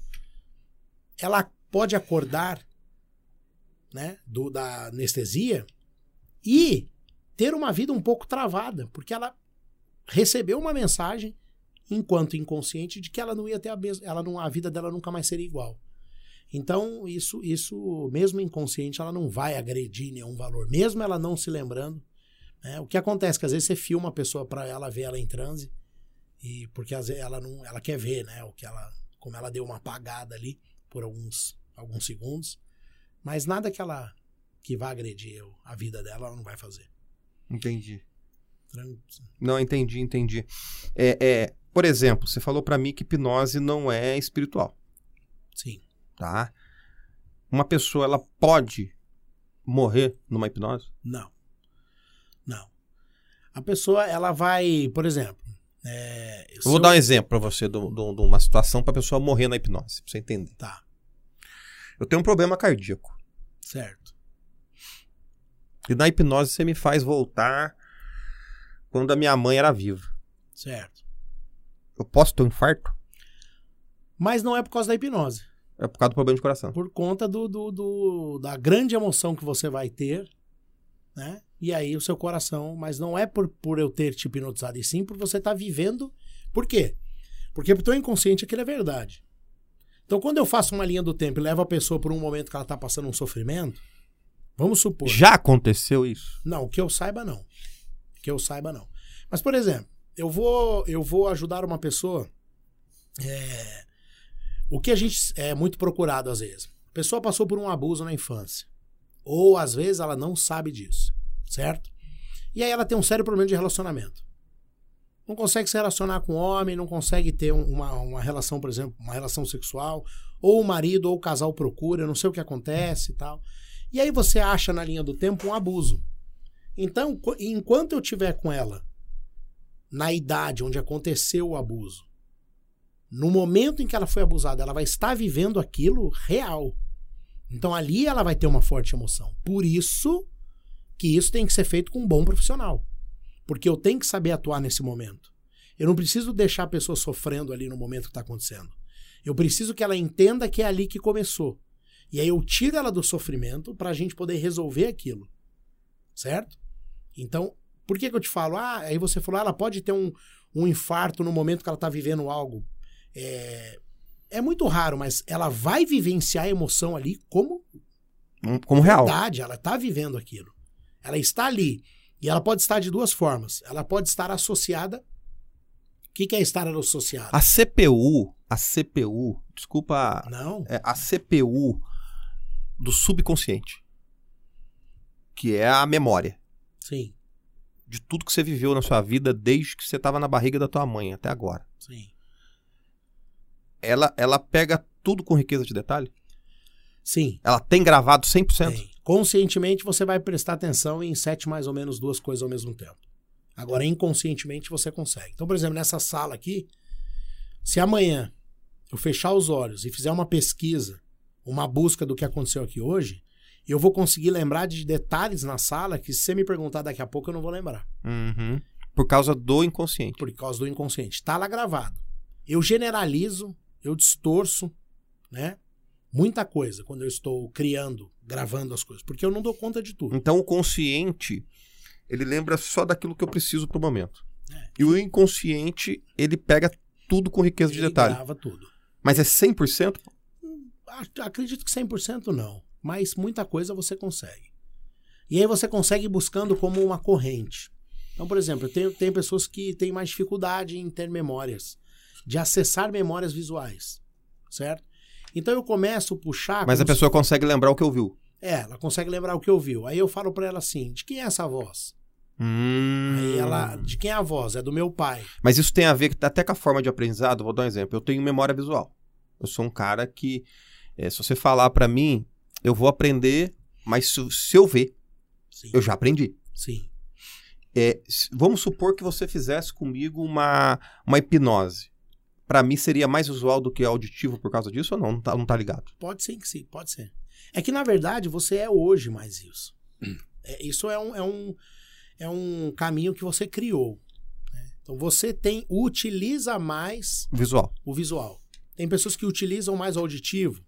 ela pode acordar, né, do, da anestesia e ter uma vida um pouco travada, porque ela recebeu uma mensagem enquanto inconsciente de que ela não ia ter a ela não, a vida dela nunca mais seria igual. Então, isso, isso mesmo inconsciente, ela não vai agredir nenhum valor, mesmo ela não se lembrando. né? O que acontece é que às vezes você filma a pessoa para ela ver ela em transe, e porque às vezes ela não, ela quer ver, né, o que ela, como ela deu uma apagada ali por alguns, alguns segundos, mas nada que ela que vá agredir o- a vida dela, ela não vai fazer. Entendi. Não, entendi, entendi. É, é, por exemplo, você falou pra mim que hipnose não é espiritual, Sim. tá? Uma pessoa, ela pode morrer numa hipnose? Não. Não. A pessoa, ela vai, por exemplo. é, Eu vou dar um exemplo pra você de de um- de uma situação pra pessoa morrer na hipnose, pra você entender. Tá, Eu tenho um problema cardíaco. certo. E na hipnose você me faz voltar quando a minha mãe era viva. Certo. Eu posso ter um infarto? Mas não é por causa da hipnose. É por causa do problema de coração. Por conta do, do, do- da grande emoção que você vai ter, né? E aí o seu coração. Mas não é por, por eu ter te hipnotizado, e sim por você estar vivendo. Por quê? Porque pro teu inconsciente aquilo é verdade. Então, quando eu faço uma linha do tempo e levo a pessoa por um momento que ela tá passando um sofrimento, vamos supor. Já aconteceu isso? Não, que eu saiba não. Que eu saiba não. Mas por exemplo, eu vou eu vou ajudar uma pessoa. é, o que a gente é muito procurado às vezes. A pessoa passou por um abuso na infância. Ou às vezes ela não sabe disso, certo? E aí ela tem um sério problema de relacionamento. Não consegue se relacionar com homem, não consegue ter um- uma, uma relação, por exemplo, uma relação sexual, ou o marido ou o casal procura, não sei o que acontece e tal. E aí você acha na linha do tempo um abuso. Então, enquanto eu tiver com ela na idade onde aconteceu o abuso, no momento em que ela foi abusada, ela vai estar vivendo aquilo real. Então ali ela vai ter uma forte emoção. Por isso que isso tem que ser feito com um bom profissional. Porque eu tenho que saber atuar nesse momento. Eu não preciso deixar a pessoa sofrendo ali no momento que está acontecendo. Eu preciso que ela entenda que é ali que começou. E aí eu tiro ela do sofrimento para a gente poder resolver aquilo. Certo? Então, por que, que eu te falo? Ah, aí você falou, ah, ela pode ter um, um infarto no momento que ela está vivendo algo. É, é muito raro, mas ela vai vivenciar a emoção ali como Um- Como real. verdade, ela está vivendo aquilo. Ela está ali. E ela pode estar de duas formas. Ela pode estar associada. O que, que é estar associada? A CPU, a CPU, desculpa, Não. é a CPU do subconsciente, que é a memória Sim, de tudo que você viveu na sua vida desde que você estava na barriga da tua mãe até agora. sim. Ela, ela pega tudo com riqueza de detalhe? Sim. Ela tem gravado 100%? Tem. Conscientemente você vai prestar atenção em sete mais ou menos duas coisas ao mesmo tempo. Agora, inconscientemente você consegue. Então, por exemplo, nessa sala aqui, se amanhã eu fechar os olhos e fizer uma pesquisa, uma busca do que aconteceu aqui hoje, eu vou conseguir lembrar de detalhes na sala que se você me perguntar daqui a pouco eu não vou lembrar. Uhum. Por causa do inconsciente. por causa do inconsciente. Está lá gravado. Eu generalizo, eu distorço, né? Muita coisa quando eu estou criando, gravando as coisas, porque eu não dou conta de tudo. Então o consciente, ele lembra só daquilo que eu preciso pro momento. É. E o inconsciente, ele pega tudo com riqueza de Ele detalhe. grava tudo. Mas é 100%? Ac- Acredito que 100% não, mas muita coisa você consegue. E aí você consegue buscando como uma corrente. Então, por exemplo, eu tenho, tem pessoas que têm mais dificuldade em ter memórias, de acessar memórias visuais, certo? Então eu começo a puxar. Mas a como se- pessoa consegue lembrar o que ouviu. É, ela consegue lembrar o que ouviu. Aí eu falo pra ela assim: de quem é essa voz? Hum. Aí ela, de quem é a voz? É do meu pai. Mas isso tem a ver até com a forma de aprendizado. Vou dar um exemplo. Eu tenho memória visual. Eu sou um cara que, é, se você falar pra mim, eu vou aprender, mas se, se eu ver, Sim. eu já aprendi. Sim. É, vamos supor que você fizesse comigo uma, uma hipnose. Pra mim seria mais visual do que auditivo por causa disso ou não? Não tá, não tá ligado? Pode ser que sim, pode ser. É que, na verdade, você é hoje mais isso. É, isso é um, é, um, é um caminho que você criou. né? Então você tem, utiliza mais Visual. o visual. Tem pessoas que utilizam mais o auditivo.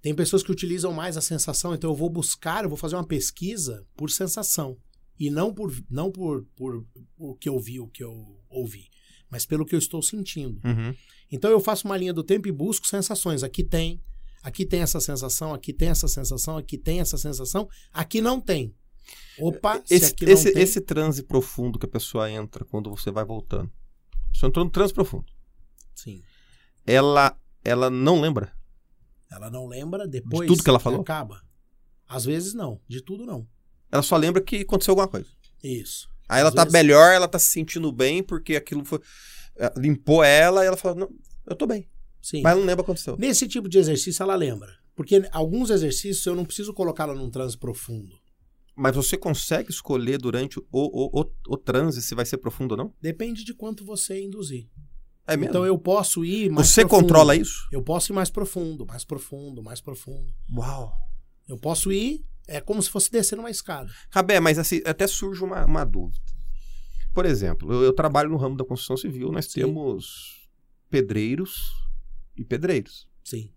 Tem pessoas que utilizam mais a sensação. Então eu vou buscar, eu vou fazer uma pesquisa por sensação. E não por não por, por o que eu vi, o que eu ouvi, mas pelo que eu estou sentindo. Uhum. Então eu faço uma linha do tempo e busco sensações. Aqui tem, aqui tem essa sensação, aqui tem essa sensação, aqui tem essa sensação, aqui não tem. Opa, se Esse, esse, tem, esse transe profundo que a pessoa entra quando você vai voltando. Você entrou no transe profundo. sim. Ela, ela não lembra. Ela não lembra depois tudo que ela falou? Acaba. Às vezes não, de tudo não. Ela só lembra que aconteceu alguma coisa. Isso. Aí ela Às tá vezes- melhor, ela tá se sentindo bem porque aquilo foi. eh, Limpou ela e ela fala: Não, eu tô bem. Sim. Mas ela não lembra o que aconteceu. Nesse tipo de exercício ela lembra. Porque alguns exercícios eu não preciso colocá-la num transe profundo. Mas você consegue escolher durante o, o, o, o transe se vai ser profundo ou não? Depende de quanto você induzir. É mesmo? Então eu posso ir mais você profundo. controla isso? Eu posso ir mais profundo, mais profundo, mais profundo. Uau. Eu posso ir, é como se fosse descer numa escada. Cabé, mas assim, até surge uma, uma dúvida. Por exemplo, eu, eu trabalho no ramo da construção civil, nós Sim. temos pedreiros e pedreiros. Sim.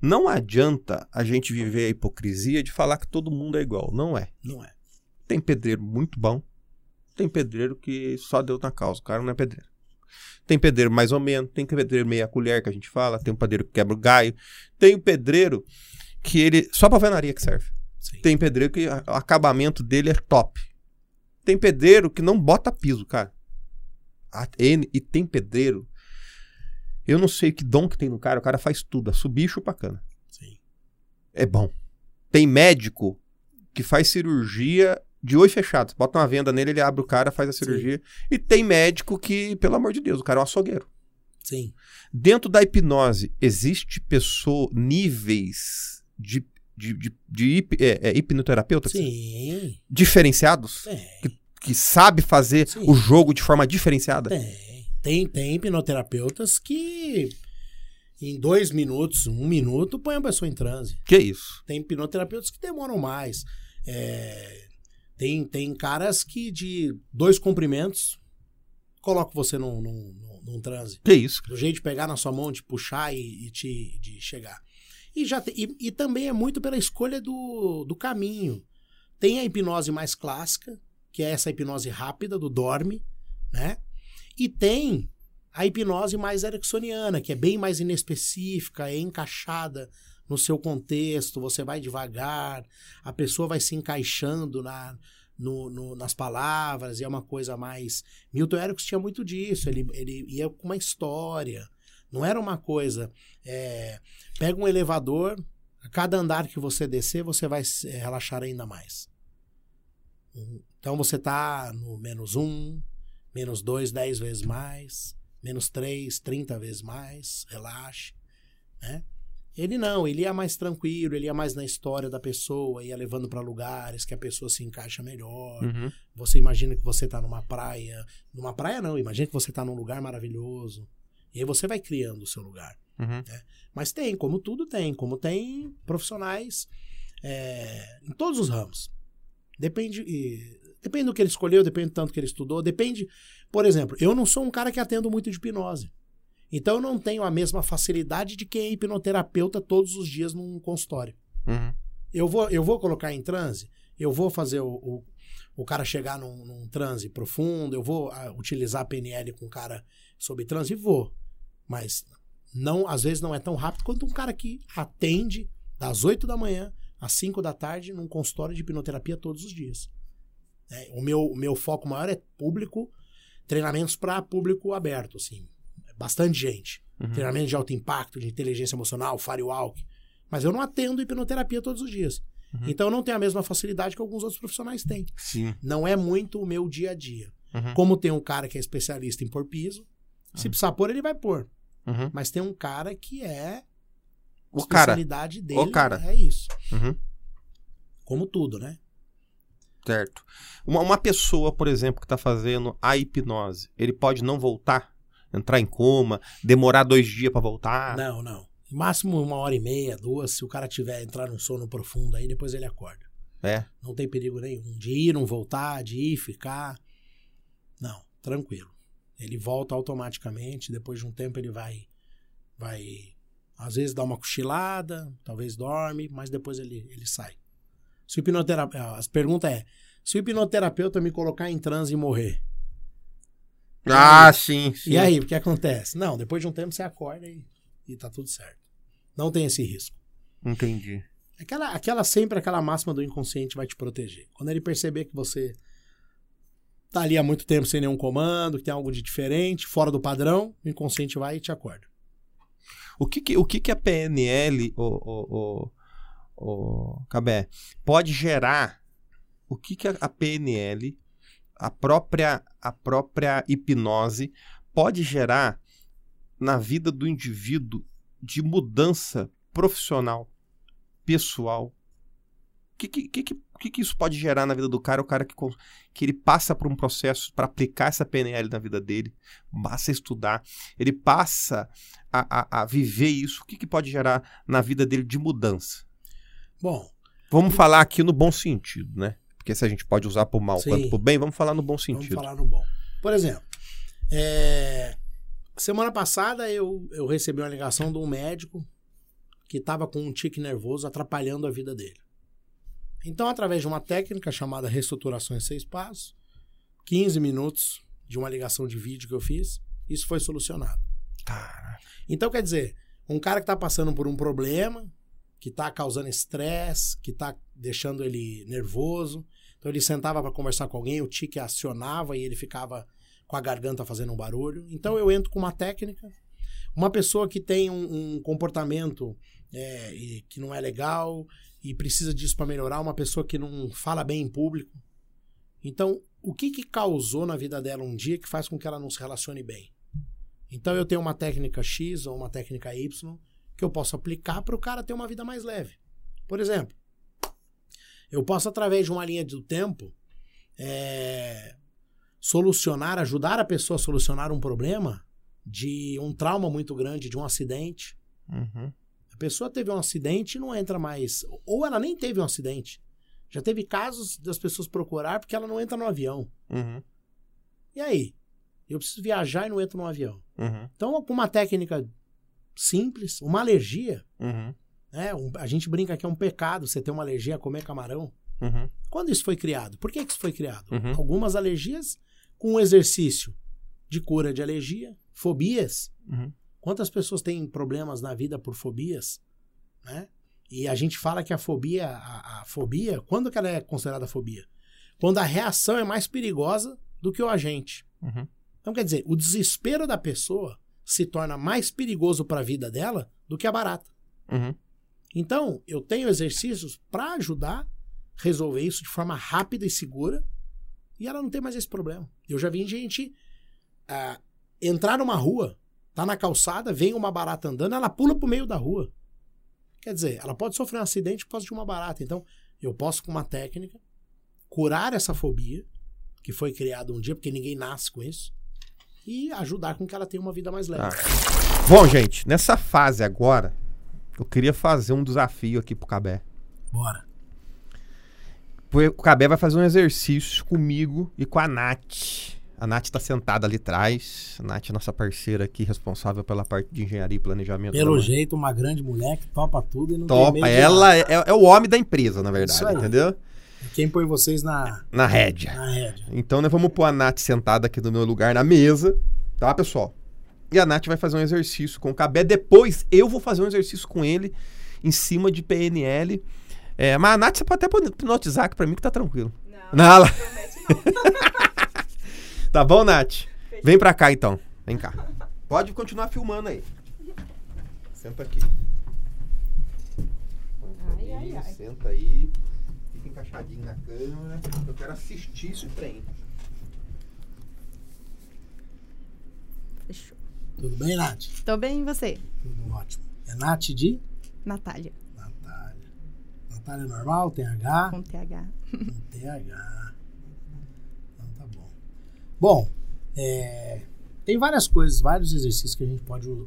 Não adianta a gente viver a hipocrisia de falar que todo mundo é igual. Não é. Não é. Tem pedreiro muito bom, tem pedreiro que só deu na causa, o cara não é pedreiro. Tem pedreiro mais ou menos, tem pedreiro meia colher que a gente fala, tem um pedreiro que quebra o galho, tem um pedreiro que ele só pra alvenaria que serve. Sim. Tem pedreiro que o acabamento dele é top. Tem pedreiro que não bota piso, cara. E tem pedreiro. Eu não sei que dom que tem no cara, o cara faz tudo, a subir e chupa cana. Sim. É bom. Tem médico que faz cirurgia de olho fechado. Bota uma venda nele, ele abre o cara, faz a cirurgia. E tem médico que, pelo amor de Deus, o cara é um açougueiro. Sim. Dentro da hipnose, existe pessoa, níveis de, de, de, de hip- é, é, hipnoterapeuta Sim. diferenciados? Tem. Que sabe fazer Sim. o jogo de forma diferenciada? Tem. Tem, tem hipnoterapeutas que em dois minutos, um minuto, põe a pessoa em transe. Que isso? Tem hipnoterapeutas que demoram mais. É, tem, tem caras que de dois comprimentos colocam você num, num, num, num transe. Que isso? Do jeito de pegar na sua mão, de puxar e, e te de chegar. E, já te- e, e também é muito pela escolha do, do caminho. Tem a hipnose mais clássica, que é essa hipnose rápida do dorme, né? E tem a hipnose mais ericksoniana, que é bem mais inespecífica, é encaixada no seu contexto, você vai devagar, a pessoa vai se encaixando na, no- no- nas palavras, e é uma coisa mais. Milton Erickson tinha muito disso, ele, ele ia com uma história. Não era uma coisa. É, pega um elevador, a cada andar que você descer, você vai é, relaxar ainda mais. Então você tá no menos um, menos dois, dez vezes mais, menos três, trinta vezes mais, relaxe, né? Ele não, ele ia mais tranquilo, ele ia mais na história da pessoa, ia levando para lugares que a pessoa se encaixa melhor. Uhum. Você imagina que você tá numa praia. Numa praia não, imagina que você tá num lugar maravilhoso. E aí você vai criando o seu lugar. Uhum. Mas tem, como tudo tem, como tem profissionais é, em todos os ramos. Depende, e- depende do que ele escolheu, depende do tanto que ele estudou, depende. Por exemplo, eu não sou um cara que atendo muito de hipnose. Então eu não tenho a mesma facilidade de quem é hipnoterapeuta todos os dias num consultório. Uhum. Eu vou, eu vou colocar em transe, eu vou fazer o, o, o cara chegar num, num transe profundo, eu vou ah, utilizar a PNL com o cara sob transe, vou. Mas não, às vezes não é tão rápido quanto um cara que atende das 8 da manhã às 5 da tarde num consultório de hipnoterapia todos os dias. É, o, meu, o meu foco maior é público, treinamentos para público aberto, assim. Bastante gente. Uhum. Treinamento de alto impacto, de inteligência emocional, firewalk. Mas eu não atendo hipnoterapia todos os dias. Uhum. Então eu não tenho a mesma facilidade que alguns outros profissionais têm. Sim. Não é muito o meu dia a dia. Uhum. Como tem um cara que é especialista em pôr piso, se precisar pôr, ele vai pôr. Uhum. Mas tem um cara que é. O cara. especialidade dele O cara. é isso. Uhum. Como tudo, né? Certo. Uma, uma pessoa, por exemplo, que está fazendo a hipnose, ele pode não voltar, entrar em coma, demorar dois dias para voltar. Não, não. Máximo uma hora e meia, duas, se o cara tiver entrar num sono profundo aí, depois ele acorda. É. Não tem perigo nenhum. De ir, não voltar, de ir, ficar. Não, tranquilo. Ele volta automaticamente, depois de um tempo ele vai. Vai. Às vezes dá uma cochilada, talvez dorme, mas depois ele, ele sai. Se o hipnoterapeuta. As perguntas é: se o hipnoterapeuta me colocar em transe e morrer, Ah, sim, sim. e aí, o que acontece? Não, depois de um tempo você acorda e, e tá tudo certo. Não tem esse risco. Entendi. Aquela, aquela sempre aquela máxima do inconsciente vai te proteger. Quando ele perceber que você tá ali há muito tempo sem nenhum comando, que tem algo de diferente, fora do padrão, o inconsciente vai e te acorda. O que que, o que, que a PNL, o, o, o, o Cabé, pode gerar? O que, que a, PNL, a própria, a própria hipnose, pode gerar na vida do indivíduo de mudança profissional, pessoal, que, que, que, que, isso pode gerar na vida do cara? O cara que, que ele passa por um processo para aplicar essa PNL na vida dele, passa a estudar, ele passa a, a, a viver isso. O que, que pode gerar na vida dele de mudança? Bom, Vamos falar aqui no bom sentido, né? Porque se a gente pode usar pro mal Sim. quanto pro bem, vamos falar no bom vamos sentido. falar no bom. Por exemplo, é, semana passada eu, eu recebi uma ligação de um médico que estava com um tique nervoso atrapalhando a vida dele. Então, através de uma técnica chamada reestruturação em seis passos, 15 minutos de uma ligação de vídeo que eu fiz, isso foi solucionado. Cara, Então, quer dizer, um cara que está passando por um problema, que está causando estresse, que está deixando ele nervoso. Então, ele sentava para conversar com alguém, o tique acionava e ele ficava com a garganta fazendo um barulho. Então, eu entro com uma técnica. Uma pessoa que tem um, um comportamento é, que não é legal e precisa disso para melhorar, uma pessoa que não fala bem em público. Então, o que, que causou na vida dela um dia que faz com que ela não se relacione bem? Então eu tenho uma técnica X ou uma técnica Y que eu posso aplicar para o cara ter uma vida mais leve. Por exemplo, eu posso, através de uma linha do tempo, é, solucionar, ajudar a pessoa a solucionar um problema de um trauma muito grande, de um acidente. uhum. A pessoa teve um acidente e não entra mais. Ou ela nem teve um acidente. Já teve casos das pessoas procurar porque ela não entra no avião. Uhum. E aí? Eu preciso viajar e não entro no avião. Uhum. Então, com uma técnica simples, uma alergia, Uhum. né? um- a gente brinca que é um pecado você ter uma alergia a comer camarão. Uhum. Quando isso foi criado? Por que, que isso foi criado? Uhum. Algumas alergias com um exercício de cura de alergia, fobias. Quantas pessoas têm problemas na vida por fobias, né? E a gente fala que a fobia, a, a fobia, quando que ela é considerada fobia? Quando a reação é mais perigosa do que o agente. Uhum. Então, quer dizer, o desespero da pessoa se torna mais perigoso para a vida dela do que a barata. Uhum. Então, eu tenho exercícios para ajudar a resolver isso de forma rápida e segura e ela não tem mais esse problema. Eu já vi gente ah, entrar numa rua, tá na calçada, vem uma barata andando, ela pula pro meio da rua. Quer dizer, ela pode sofrer um acidente por causa de uma barata. Então, eu posso, com uma técnica, curar essa fobia que foi criada um dia, porque ninguém nasce com isso, e ajudar com que ela tenha uma vida mais leve. Tá. Bom, gente, nessa fase agora, eu queria fazer um desafio aqui pro Cabé. Bora. O Cabé vai fazer um exercício comigo e com a Nath. A Nath tá sentada ali atrás. A Nath é nossa parceira aqui, responsável pela parte de engenharia e planejamento. Pelo jeito, uma grande mulher que topa tudo e não tem Topa. medo de Ela é, é o homem da empresa, na Isso verdade, aí. entendeu? Quem põe vocês na, Na rédea. na rédea? Então nós vamos pôr a Nath sentada aqui no meu lugar na mesa, tá, pessoal? E a Nath vai fazer um exercício com o Cabé. Depois eu vou fazer um exercício com ele em cima de PNL. É, mas a Nath você pode até hipnotizar, que pra mim que tá tranquilo. Não, Não, ela- promete não. Tá bom, Nath? Vem pra cá então. Vem cá. Pode continuar filmando aí. Senta aqui. Ai, ai, ai. Senta aí. Fica encaixadinho na câmera. Eu quero assistir esse trem. Fechou. Tudo bem, Nath? Tô bem, e você? Tudo ótimo. É Nath de Natália, Natália. Natália normal, tem H, com TH. tem H. Tá bom. É, tem várias coisas, vários exercícios que a gente pode uh,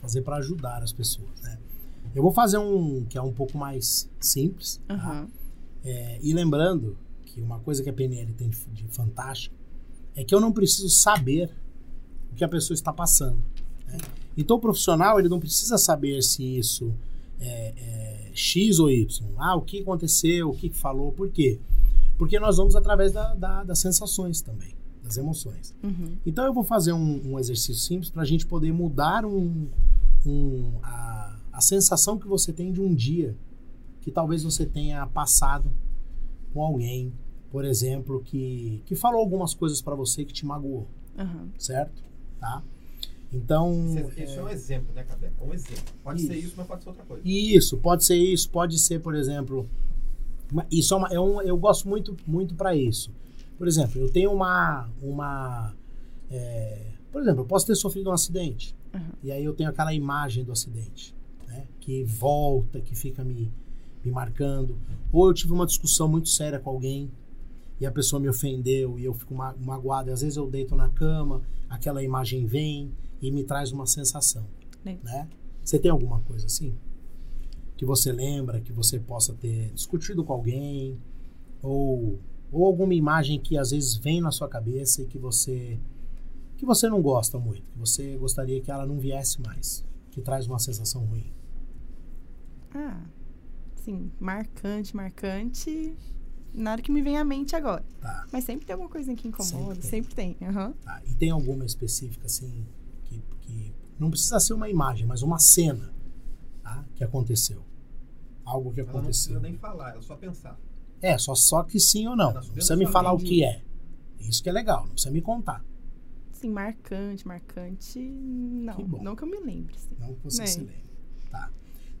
fazer para ajudar as pessoas, né? Eu vou fazer um que é um pouco mais simples, tá? Aham. É, e lembrando que uma coisa que a PNL tem de fantástico é que eu não preciso saber o que a pessoa está passando. né? Então o profissional ele não precisa saber se isso é, é X ou Y. Ah, o que aconteceu, o que falou, por quê? Porque nós vamos através da- da- das sensações também, das emoções. Uhum. Então eu vou fazer um, um exercício simples para a gente poder mudar um, um- a, a sensação que você tem de um dia que talvez você tenha passado com alguém, por exemplo, que, que falou algumas coisas para você que te magoou, Aham. certo? Tá? Então. Isso é um exemplo, né, Cabé? É um exemplo. Pode ser Isso. isso, mas pode ser outra coisa. Isso, pode ser isso, pode ser, por exemplo. Isso é, uma, é um, eu gosto muito, muito para isso. Por exemplo, eu tenho uma. uma é, por exemplo, eu posso ter sofrido um acidente. Uhum. E aí eu tenho aquela imagem do acidente, né? Que volta, que fica me, me marcando. Ou eu tive uma discussão muito séria com alguém e a pessoa me ofendeu e eu fico ma- magoado. E às vezes eu deito na cama, aquela imagem vem e me traz uma sensação. Né. Né? Você tem alguma coisa assim? Que você lembra, que você possa ter discutido com alguém? Ou, ou alguma imagem que às vezes vem na sua cabeça e que você que você não gosta muito, que você gostaria que ela não viesse mais, que traz uma sensação ruim. Ah, sim, marcante, marcante. Nada que me vem à mente agora. Tá, Mas sempre tem alguma coisinha que incomoda, Sempre tem. sempre tem. aham. tá. E tem alguma específica assim que, que não precisa ser uma imagem, mas uma cena, tá? Que aconteceu. Algo que Ela não aconteceu. precisa nem falar, é só pensar. É, só só que sim ou não. Não precisa me falar o que é. Isso que é legal, não precisa me contar. Sim, marcante, marcante. Não, Que bom. não que eu me lembre. Sim. Não que você É. se lembre. Tá.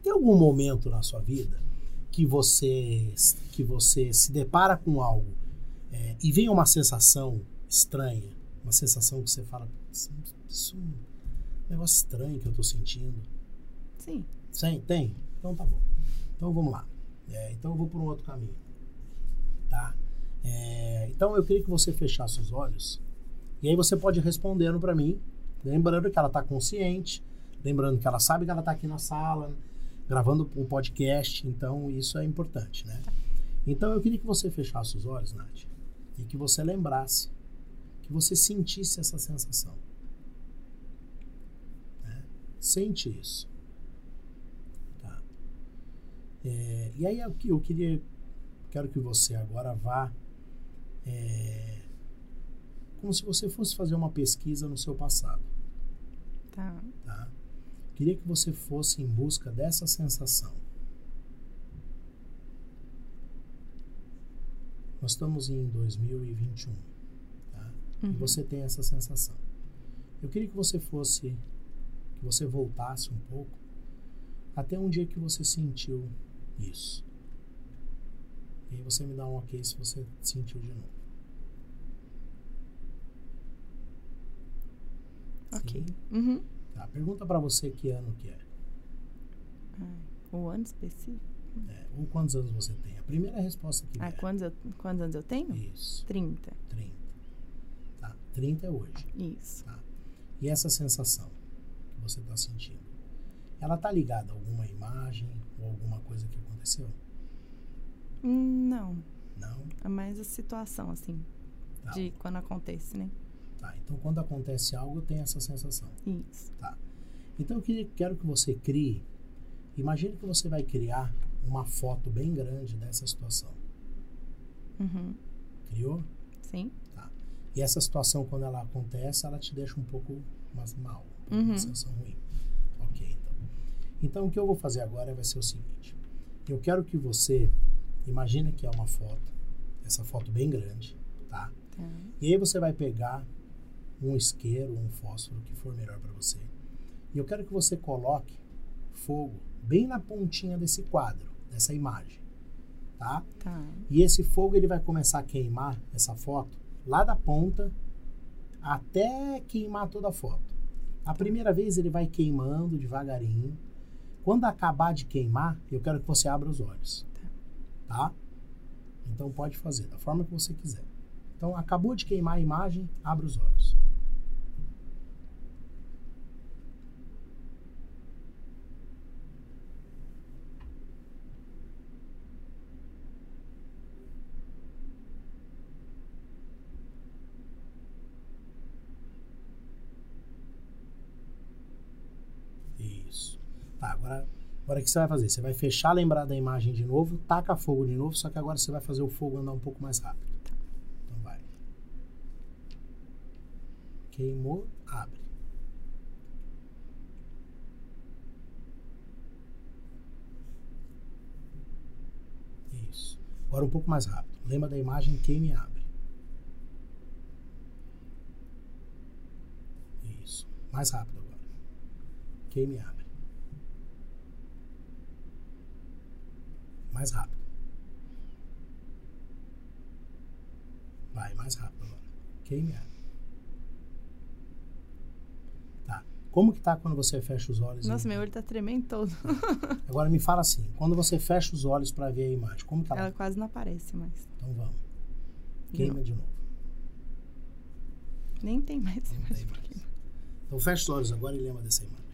Tem algum momento na sua vida que você que você se depara com algo é, e vem uma sensação estranha, uma sensação que você fala, isso, isso é um negócio estranho que eu tô sentindo. Sim. Sim, tem? Então tá bom. Então vamos lá. É, então eu vou por um outro caminho. Tá? É, então eu queria que você fechasse os olhos e aí você pode ir respondendo para mim, lembrando que ela tá consciente, lembrando que ela sabe que ela tá aqui na sala, gravando o podcast, então isso é importante, né? Então eu queria que você fechasse os olhos, Nath, e que você lembrasse, que você sentisse essa sensação. né? Sente isso. Tá. É, e aí eu, eu queria, quero que você agora vá, é, como se você fosse fazer uma pesquisa no seu passado. Tá. Tá? Queria que você fosse em busca dessa sensação. Nós estamos em 2021. Tá? E Uhum. você tem essa sensação. Eu queria que você fosse, que você voltasse um pouco até um dia que você sentiu isso. E você me dá um ok se você sentiu de novo. Ok. Uhum. Tá? Pergunta pra você que ano que é. O ano específico? É, ou quantos anos você tem? A primeira resposta que Ah, vier. quantos, eu, quantos anos eu tenho? Isso, 30. 30. Tá? 30 é hoje. Isso. E essa sensação que você está sentindo, ela tá ligada a alguma imagem ou alguma coisa que aconteceu? Não. Não? É mais a situação, assim, Tá. de quando acontece, né? Tá, então quando acontece algo, tem essa sensação. Isso. Então eu queria, quero que você crie, imagine que você vai criar uma foto bem grande dessa situação. Uhum. Criou? Sim. E essa situação, quando ela acontece, ela te deixa um pouco mais mal, um pouco Uhum. uma sensação ruim. Ok, então. Então, o que eu vou fazer agora vai ser o seguinte. Eu quero que você imagine que é uma foto, essa foto bem grande, tá? Tá. E aí você vai pegar um isqueiro, um fósforo, que for melhor para você. E eu quero que você coloque fogo bem na pontinha desse quadro, dessa imagem, tá? Tá. E esse fogo ele vai começar a queimar essa foto lá da ponta até queimar toda a foto. A primeira vez ele vai queimando devagarinho. Quando acabar de queimar, eu quero que você abra os olhos. Tá? Então pode fazer da forma que você quiser. Então acabou de queimar a imagem, abre os olhos. Isso. Tá, o que você vai fazer? Você vai fechar, lembrar da imagem de novo, taca fogo de novo, só que agora você vai fazer o fogo andar um pouco mais rápido. Então vai. Queimou, abre. Isso. Agora um pouco mais rápido. Lembra da imagem, queime e abre. Isso. Mais rápido agora. Queime e abre. Mais rápido. Vai, mais rápido agora. Queime abre. Tá. Como que tá quando você fecha os olhos? Nossa, meu olho tá tremendo todo. Agora me fala assim, quando você fecha os olhos para ver a imagem, como que ela Ela quase não aparece mais. Então vamos. Queima de novo. Nem tem mais Não imagem. tem mais. Então fecha os olhos agora e lembra dessa imagem.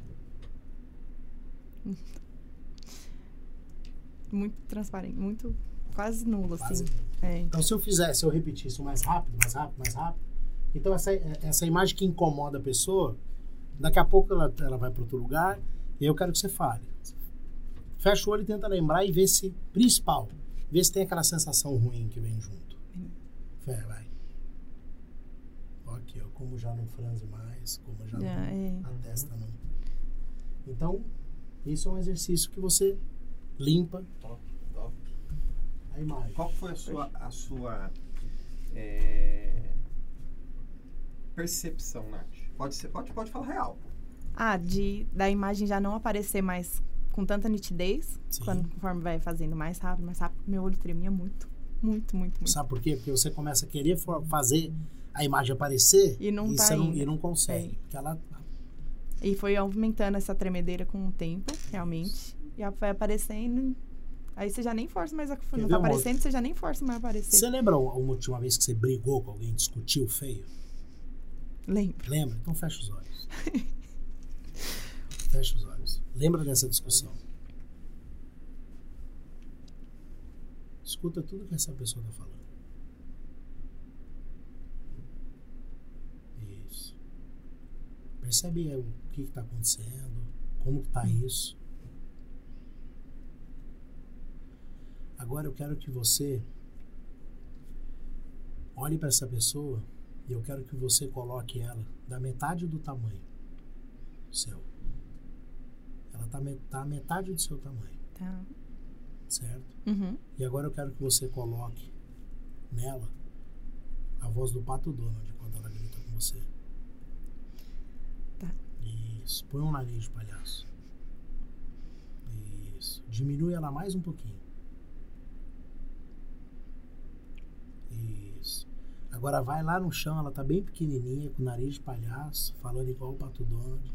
Muito transparente, muito quase nulo, Quase. assim. É. Então se eu fizesse, se eu repetisse o mais rápido, mais rápido, mais rápido, então essa, essa imagem que incomoda a pessoa, daqui a pouco ela, ela vai para outro lugar e eu quero que você fale. Fecha o olho e tenta lembrar e ver se, principal, ver se tem aquela sensação ruim que vem junto. Fé, vai. Aqui, ó, como já não franze mais, como já Já, não, é. a testa não. Então, isso é um exercício que você limpa Top, top. a imagem. Qual foi a sua, a sua é, percepção, Nath? Pode, ser, pode, pode falar real. Ah, de da imagem já não aparecer mais com tanta nitidez, Sim. quando, conforme vai fazendo mais rápido, mais rápido, meu olho tremia muito. Muito, muito, muito. Sabe por quê? Porque você começa a querer fazer a imagem aparecer E não tá você não, e não consegue. É. Porque ela, E foi aumentando essa tremedeira com o tempo, realmente. A- vai aparecendo. Aí você já nem força mais a. Não tá uma aparecendo, você já nem força mais a aparecer. você lembra a última vez que você brigou com alguém, discutiu feio? Lembro. Lembra? Então fecha os olhos. fecha os olhos. Lembra dessa discussão. Escuta tudo que essa pessoa está falando. Isso. Percebe o que está acontecendo, como está isso. Agora eu quero que você olhe para essa pessoa e eu quero que você coloque ela da metade do tamanho seu. Ela tá a metade do seu tamanho, Tá. certo? Uhum. E agora eu quero que você coloque nela a voz do Pato Donald quando ela grita com você. Tá. Isso. Põe um nariz de palhaço. Isso. Diminui ela mais um pouquinho. Isso. Agora vai lá no chão, ela tá bem pequenininha, com o nariz de palhaço, falando igual o Pato Donald.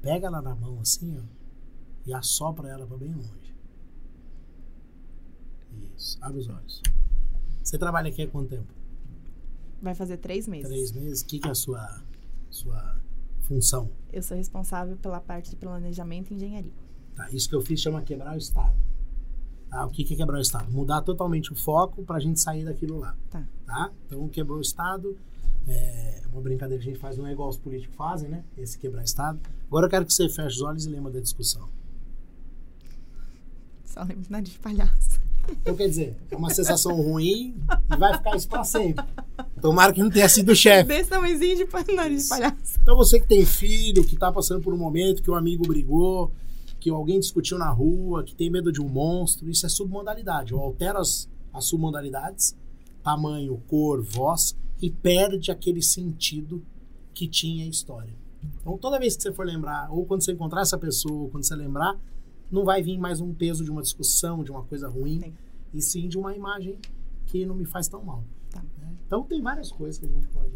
Pega ela na mão assim, ó, e assopra ela para bem longe. Isso. Abre os olhos. Você trabalha aqui há quanto tempo? Vai fazer três meses. Três meses. O que, que é a sua, sua função? Eu sou responsável pela parte de planejamento e engenharia. Tá, isso que eu fiz chama quebrar o estado. Tá, o que, que é quebrar o estado? Mudar totalmente o foco para a gente sair daquilo lá. Tá. Tá? Então, quebrou o estado. É uma brincadeira que a gente faz, não é igual os políticos fazem, né? Esse quebrar estado. Agora eu quero que você feche os olhos e lembra da discussão. Só lembro de nariz de palhaço. Então, quer dizer, é uma sensação ruim e vai ficar isso para sempre. Tomara que não tenha sido o chefe. Desse tamanhozinho de nariz de palhaço. Então você que tem filho, que tá passando por um momento que um amigo brigou, que alguém discutiu na rua, que tem medo de um monstro, isso é submodalidade. Eu altero as, as submodalidades, tamanho, cor, voz, e perde aquele sentido que tinha a história. Então toda vez que você for lembrar, ou quando você encontrar essa pessoa, ou quando você lembrar, não vai vir mais um peso de uma discussão, de uma coisa ruim, Sim. e sim de uma imagem que não me faz tão mal. Tá. né? Então tem várias coisas que a gente pode.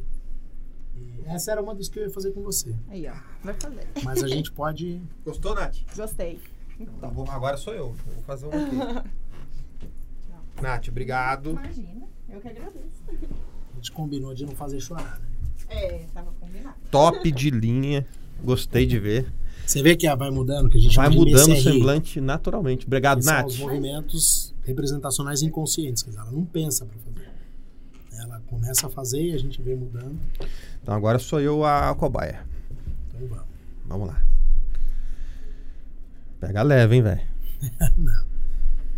Essa era uma das que eu ia fazer com você. Aí, ó. Vai fazer. Mas a gente pode. Gostou, Nath? Gostei. Então, vou- agora sou eu. Eu Vou fazer um aqui. Nath, obrigado. Imagina. Eu que agradeço. A gente combinou de não fazer chorar. Né? É, tava combinado. Top de linha. Gostei de ver. Você vê que ah, vai mudando, que a gente Vai mudando o semblante naturalmente. Obrigado, que são Nath. os movimentos representacionais inconscientes. Dizer, ela não pensa para fazer. Ela começa a fazer e a gente vê mudando. Então agora sou eu a cobaia. Então vamos. Vamos lá. Pega leve, hein, velho. não.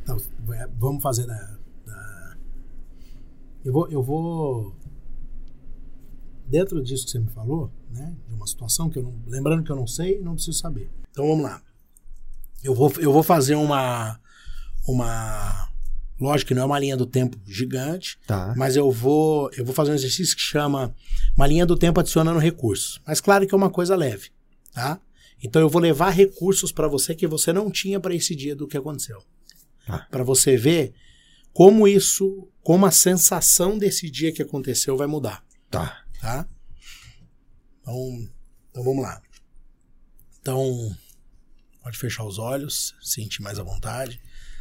Então, vai- vamos fazer da. da- Eu, vou, eu vou. Dentro disso que você me falou, né? De uma situação que eu não. Lembrando que eu não sei, não preciso saber. Então vamos lá. Eu vou, eu vou fazer uma. Uma. Lógico que não é uma linha do tempo gigante, Tá. mas eu vou, eu vou fazer um exercício que chama uma linha do tempo adicionando recursos. Mas claro que é uma coisa leve, tá? Então eu vou levar recursos para você que você não tinha para esse dia do que aconteceu. Tá. Para você ver como isso, como a sensação desse dia que aconteceu vai mudar, Tá. tá? Então, então vamos lá. Então, pode fechar os olhos, sentir mais à vontade.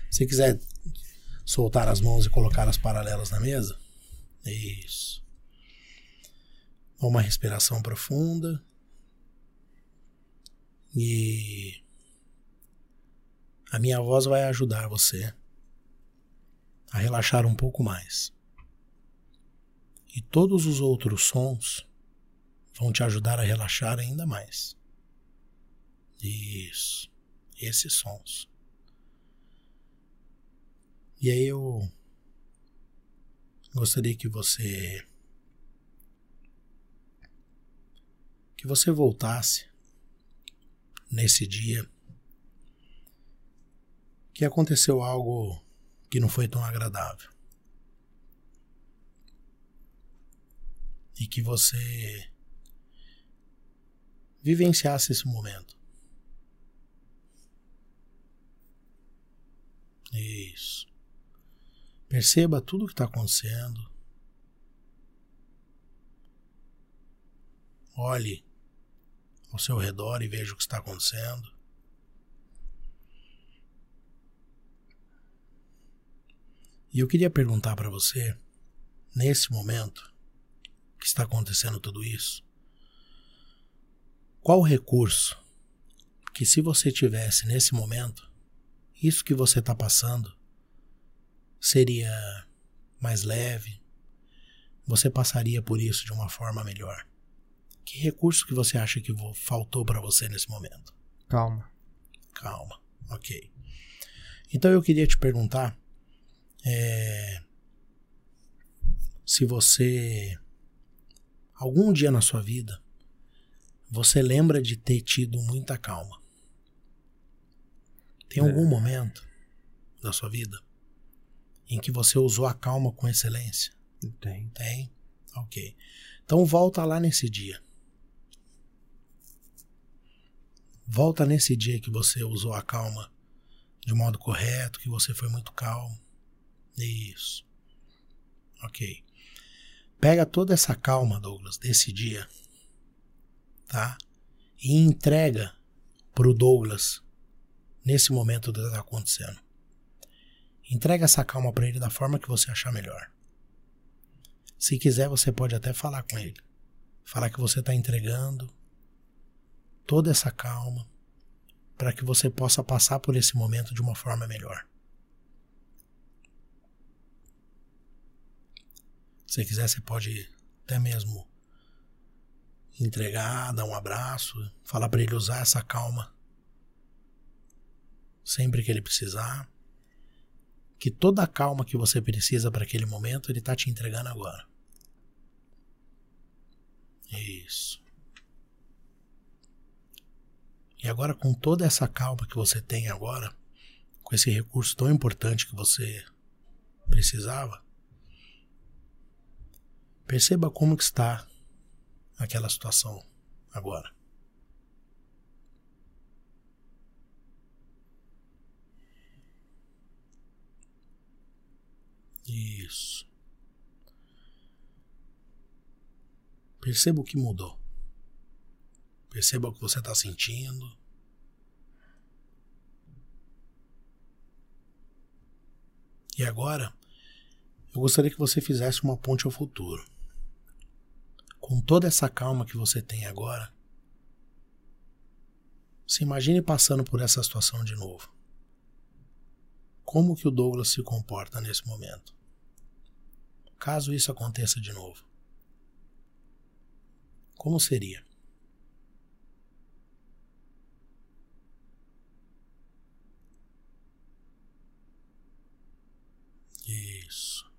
Se quiser soltar as mãos e colocar as paralelas na mesa. Isso. Uma respiração profunda. E a minha voz vai ajudar você a relaxar um pouco mais. E todos os outros sons vão te ajudar a relaxar ainda mais. Isso. Esses sons. E aí eu gostaria que você que você voltasse nesse dia que aconteceu algo que não foi tão agradável. E que você vivenciasse esse momento. Isso. Perceba tudo o que está acontecendo. Olhe ao seu redor e veja o que está acontecendo. E eu queria perguntar para você, nesse momento que está acontecendo tudo isso, qual o recurso que, se você tivesse nesse momento, isso que você está passando seria mais leve, você passaria por isso de uma forma melhor. Que recurso que você acha que faltou para você nesse momento? Calma. Calma, ok. Então eu queria te perguntar é, se você algum dia na sua vida você lembra de ter tido muita calma. Tem algum É. momento da sua vida em que você usou a calma com excelência? Tem. Tem? Ok. Então volta lá nesse dia. Volta nesse dia que você usou a calma de modo correto, que você foi muito calmo. Isso. Ok. Pega toda essa calma, Douglas, desse dia, tá? E entrega pro Douglas nesse momento que está acontecendo. Entrega essa calma para ele da forma que você achar melhor. Se quiser, você pode até falar com ele. Falar que você está entregando toda essa calma para que você possa passar por esse momento de uma forma melhor. Se quiser, você pode até mesmo entregar, dar um abraço, falar para ele usar essa calma sempre que ele precisar. Que toda a calma que você precisa para aquele momento, ele está te entregando agora. Isso. E agora, com toda essa calma que você tem agora, com esse recurso tão importante que você precisava, perceba como que está aquela situação agora. Isso. Perceba o que mudou. Perceba o que você está sentindo. E agora, eu gostaria que você fizesse uma ponte ao futuro. Com toda essa calma que você tem agora, se imagine passando por essa situação de novo. Como que o Douglas se comporta nesse momento? Caso isso aconteça de novo. Como seria? Isso.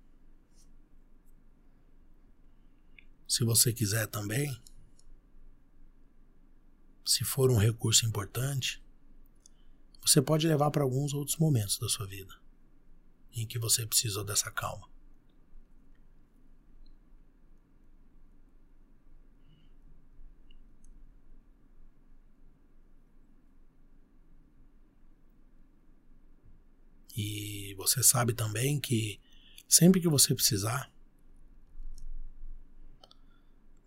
Se você quiser também, se for um recurso importante, você pode levar para alguns outros momentos da sua vida em que você precisou dessa calma. você sabe também que sempre que você precisar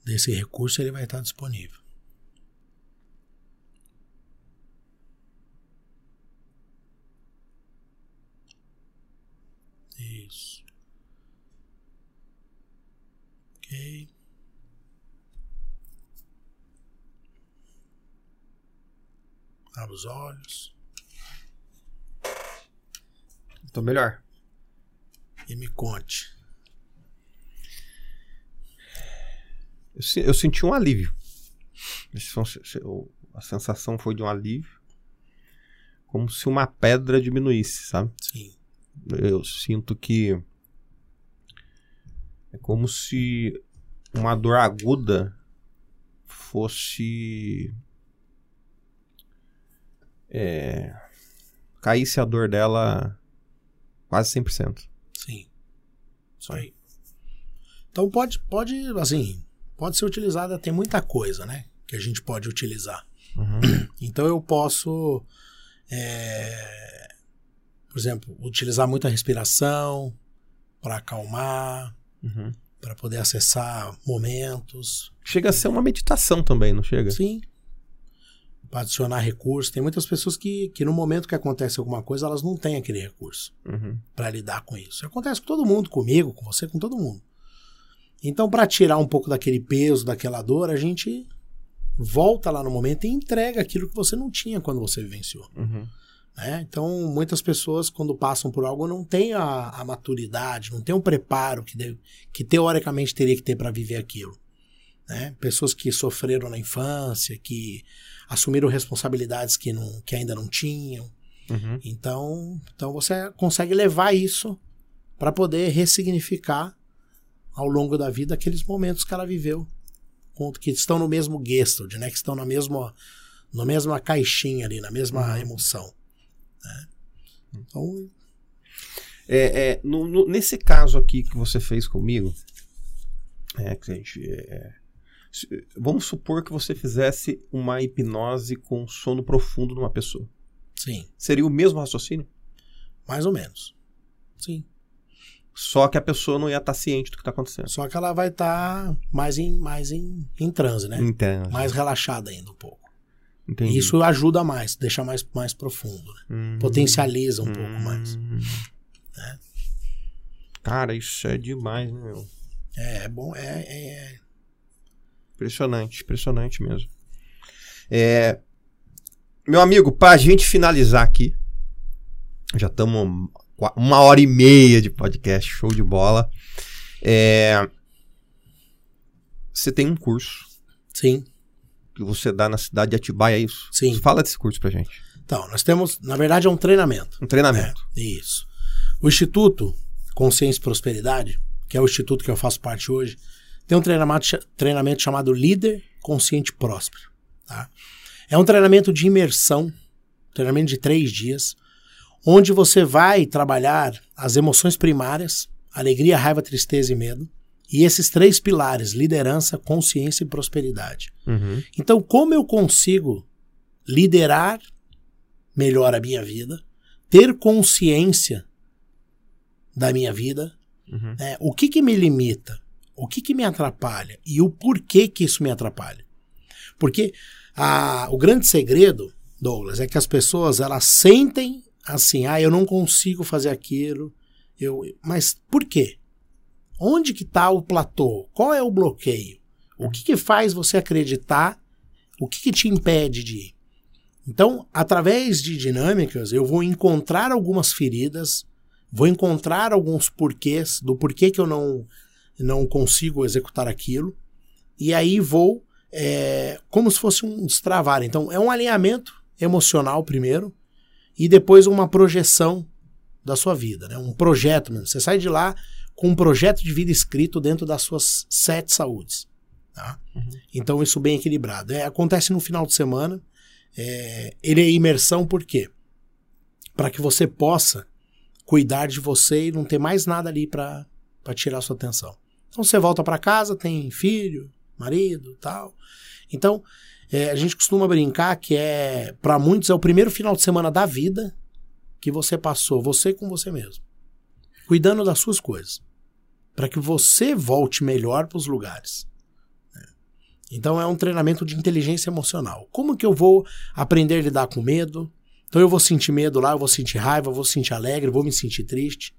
desse recurso, ele vai estar disponível. Isso. Ok. Abra os olhos. Tô melhor. e me conte. Eu, eu senti um alívio. A sensação foi de um alívio. Como se uma pedra diminuísse, sabe? Sim. Eu sinto que. É como se uma dor aguda fosse. É, caísse a dor dela quase 100%. Sim. Isso aí. Então pode, pode, assim, pode ser utilizada, tem muita coisa, né? Que a gente pode utilizar. Então eu posso, é, por exemplo, utilizar muita respiração para acalmar, Uhum. para poder acessar momentos. Chega a ser uma meditação também, não chega? Sim. Para adicionar recursos. Tem muitas pessoas que, que no momento que acontece alguma coisa, elas não têm aquele recurso. Uhum. para lidar com isso. Acontece com todo mundo, comigo, com você, com todo mundo. Então, para tirar um pouco daquele peso, daquela dor, a gente volta lá no momento e entrega aquilo que você não tinha quando você vivenciou. Uhum. né? Então, muitas pessoas, quando passam por algo, não têm a, a maturidade, não têm o preparo que, deve- que teoricamente teria que ter para viver aquilo. né? Pessoas que sofreram na infância, que assumiram responsabilidades que, não, que ainda não tinham. Uhum. Então, então você consegue levar isso para poder ressignificar ao longo da vida aqueles momentos que ela viveu, que estão no mesmo gestalt, né? Que estão na mesma, na mesma caixinha ali, na mesma emoção. né? Então, É, é, no- no- nesse caso aqui que você fez comigo, é, que a gente, é, vamos supor que você fizesse uma hipnose com sono profundo numa pessoa. sim, Seria o mesmo raciocínio? mais ou menos. Sim. Só que a pessoa não ia estar ciente do que está acontecendo. Só que ela vai estar mais em mais em, em transe, né? Entendo. Mais relaxada ainda um pouco. Entendi. Isso ajuda mais, deixa mais, mais profundo, né? Hum, potencializa um pouco hum. mais. Cara, isso é demais, né, meu? É, é bom, é, é Impressionante, impressionante mesmo. É, meu amigo, pra gente finalizar aqui, já estamos uma hora e meia de podcast, show de bola. É, você tem um curso Sim. que você dá na cidade de Atibaia, é isso? Sim. Fala desse curso pra gente. Então, nós temos, na verdade, é um treinamento. Um treinamento. É, isso. O Instituto Consciência e Prosperidade, que é o instituto que eu faço parte hoje, tem um treinamento, treinamento chamado Líder Consciente Próspero. Tá? É um treinamento de imersão, treinamento de três dias, onde você vai trabalhar as emoções primárias, alegria, raiva, tristeza e medo, e esses três pilares, liderança, consciência e prosperidade. Uhum. Então, como eu consigo liderar melhor a minha vida, ter consciência da minha vida, Uhum. né? o que, que me limita, o que, que me atrapalha e o porquê que isso me atrapalha. Porque a- o grande segredo, Douglas, é que as pessoas elas sentem assim, ah, eu não consigo fazer aquilo, eu, mas por quê? Onde que está o platô? Qual é o bloqueio? O que, que faz você acreditar? O que, que te impede de ir? Então, através de dinâmicas, eu vou encontrar algumas feridas, vou encontrar alguns porquês do porquê que eu não, não consigo executar aquilo, e aí vou, é, como se fosse um destravar. Então, é um alinhamento emocional primeiro, e depois uma projeção da sua vida, né? um projeto mesmo. Você sai de lá com um projeto de vida escrito dentro das suas sete saúdes. Tá? Então, isso bem equilibrado. É, acontece no final de semana. É, ele é imersão por quê? Para que você possa cuidar de você e não ter mais nada ali para tirar sua atenção. Então, você volta para casa, tem filho, marido tal. Então, é, a gente costuma brincar que é, para muitos, é o primeiro final de semana da vida que você passou, você com você mesmo, cuidando das suas coisas, para que você volte melhor para os lugares. né? Então é um treinamento de inteligência emocional. Como que eu vou aprender a lidar com medo? Então eu vou sentir medo lá, eu vou sentir raiva, eu vou sentir alegre, eu vou me sentir triste.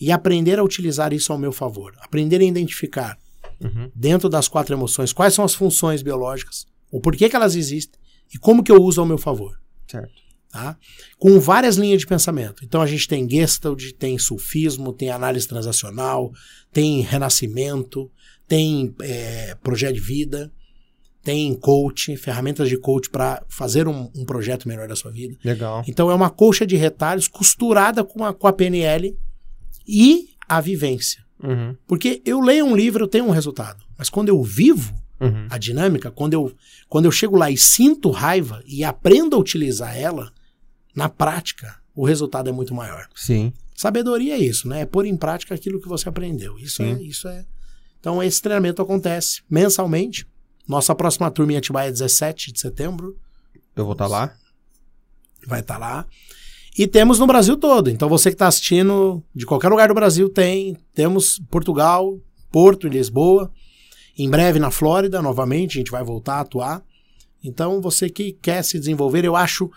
E aprender a utilizar isso ao meu favor. Aprender a identificar Uhum. dentro das quatro emoções quais são as funções biológicas, o porquê que elas existem e como que eu uso ao meu favor. Certo. Tá? Com várias linhas de pensamento. Então a gente tem Gestalt, tem Sulfismo, tem análise transacional, tem renascimento, tem é, projeto de vida, tem coach, ferramentas de coach para fazer um, um projeto melhor da sua vida. Legal. Então é uma colcha de retalhos costurada com a, com a PNL e a vivência. Uhum. Porque eu leio um livro, eu tenho um resultado. Mas quando eu vivo Uhum. a dinâmica, quando eu, quando eu chego lá e sinto raiva e aprendo a utilizar ela, na prática, o resultado é muito maior. Sim. Sabedoria é isso, né? É pôr em prática aquilo que você aprendeu. Isso é, isso é. Então, esse treinamento acontece mensalmente. Nossa próxima turma em Atibaia é 17 de setembro. Eu vou estar lá. vai estar lá. E temos no Brasil todo. Então você que está assistindo de qualquer lugar do Brasil tem. Temos Portugal, Porto e Lisboa. Em breve na Flórida, novamente, a gente vai voltar a atuar. Então você que quer se desenvolver, eu acho.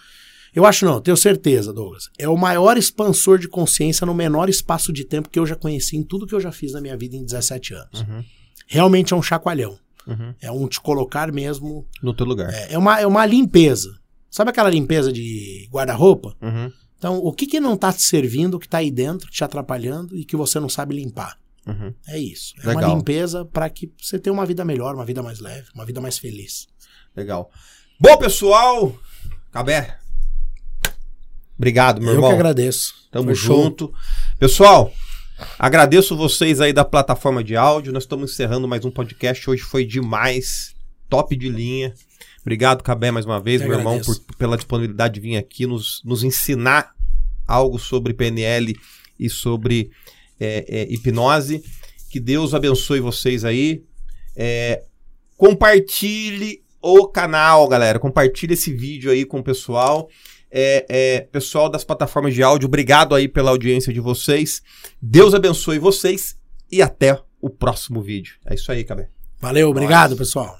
Eu acho não, tenho certeza, Douglas. É o maior expansor de consciência no menor espaço de tempo que eu já conheci em tudo que eu já fiz na minha vida em 17 anos. Uhum. Realmente é um chacoalhão. Uhum. É um te colocar mesmo. No teu lugar. É, é uma, é uma limpeza. Sabe aquela limpeza de guarda-roupa? Uhum. Então, o que, que não tá te servindo, que tá aí dentro, te atrapalhando e que você não sabe limpar? Uhum. É isso. É Legal. uma limpeza para que você tenha uma vida melhor, uma vida mais leve, uma vida mais feliz. Legal. Bom, pessoal. Cabé. Obrigado, meu Eu irmão. que agradeço. Tamo Foi show. junto. Pessoal, agradeço vocês aí da plataforma de áudio. Nós estamos encerrando mais um podcast. Hoje foi demais. Top de linha. Obrigado, Cabé, mais uma vez, Eu meu irmão, agradeço. por- pela disponibilidade de vir aqui nos, nos ensinar algo sobre PNL e sobre é, é, hipnose. Que Deus abençoe vocês aí. É, compartilhe o canal, galera. Compartilhe esse vídeo aí com o pessoal. É, é, pessoal das plataformas de áudio, obrigado aí pela audiência de vocês. Deus abençoe vocês e até o próximo vídeo. É isso aí, Cabé. Valeu, obrigado, pessoal.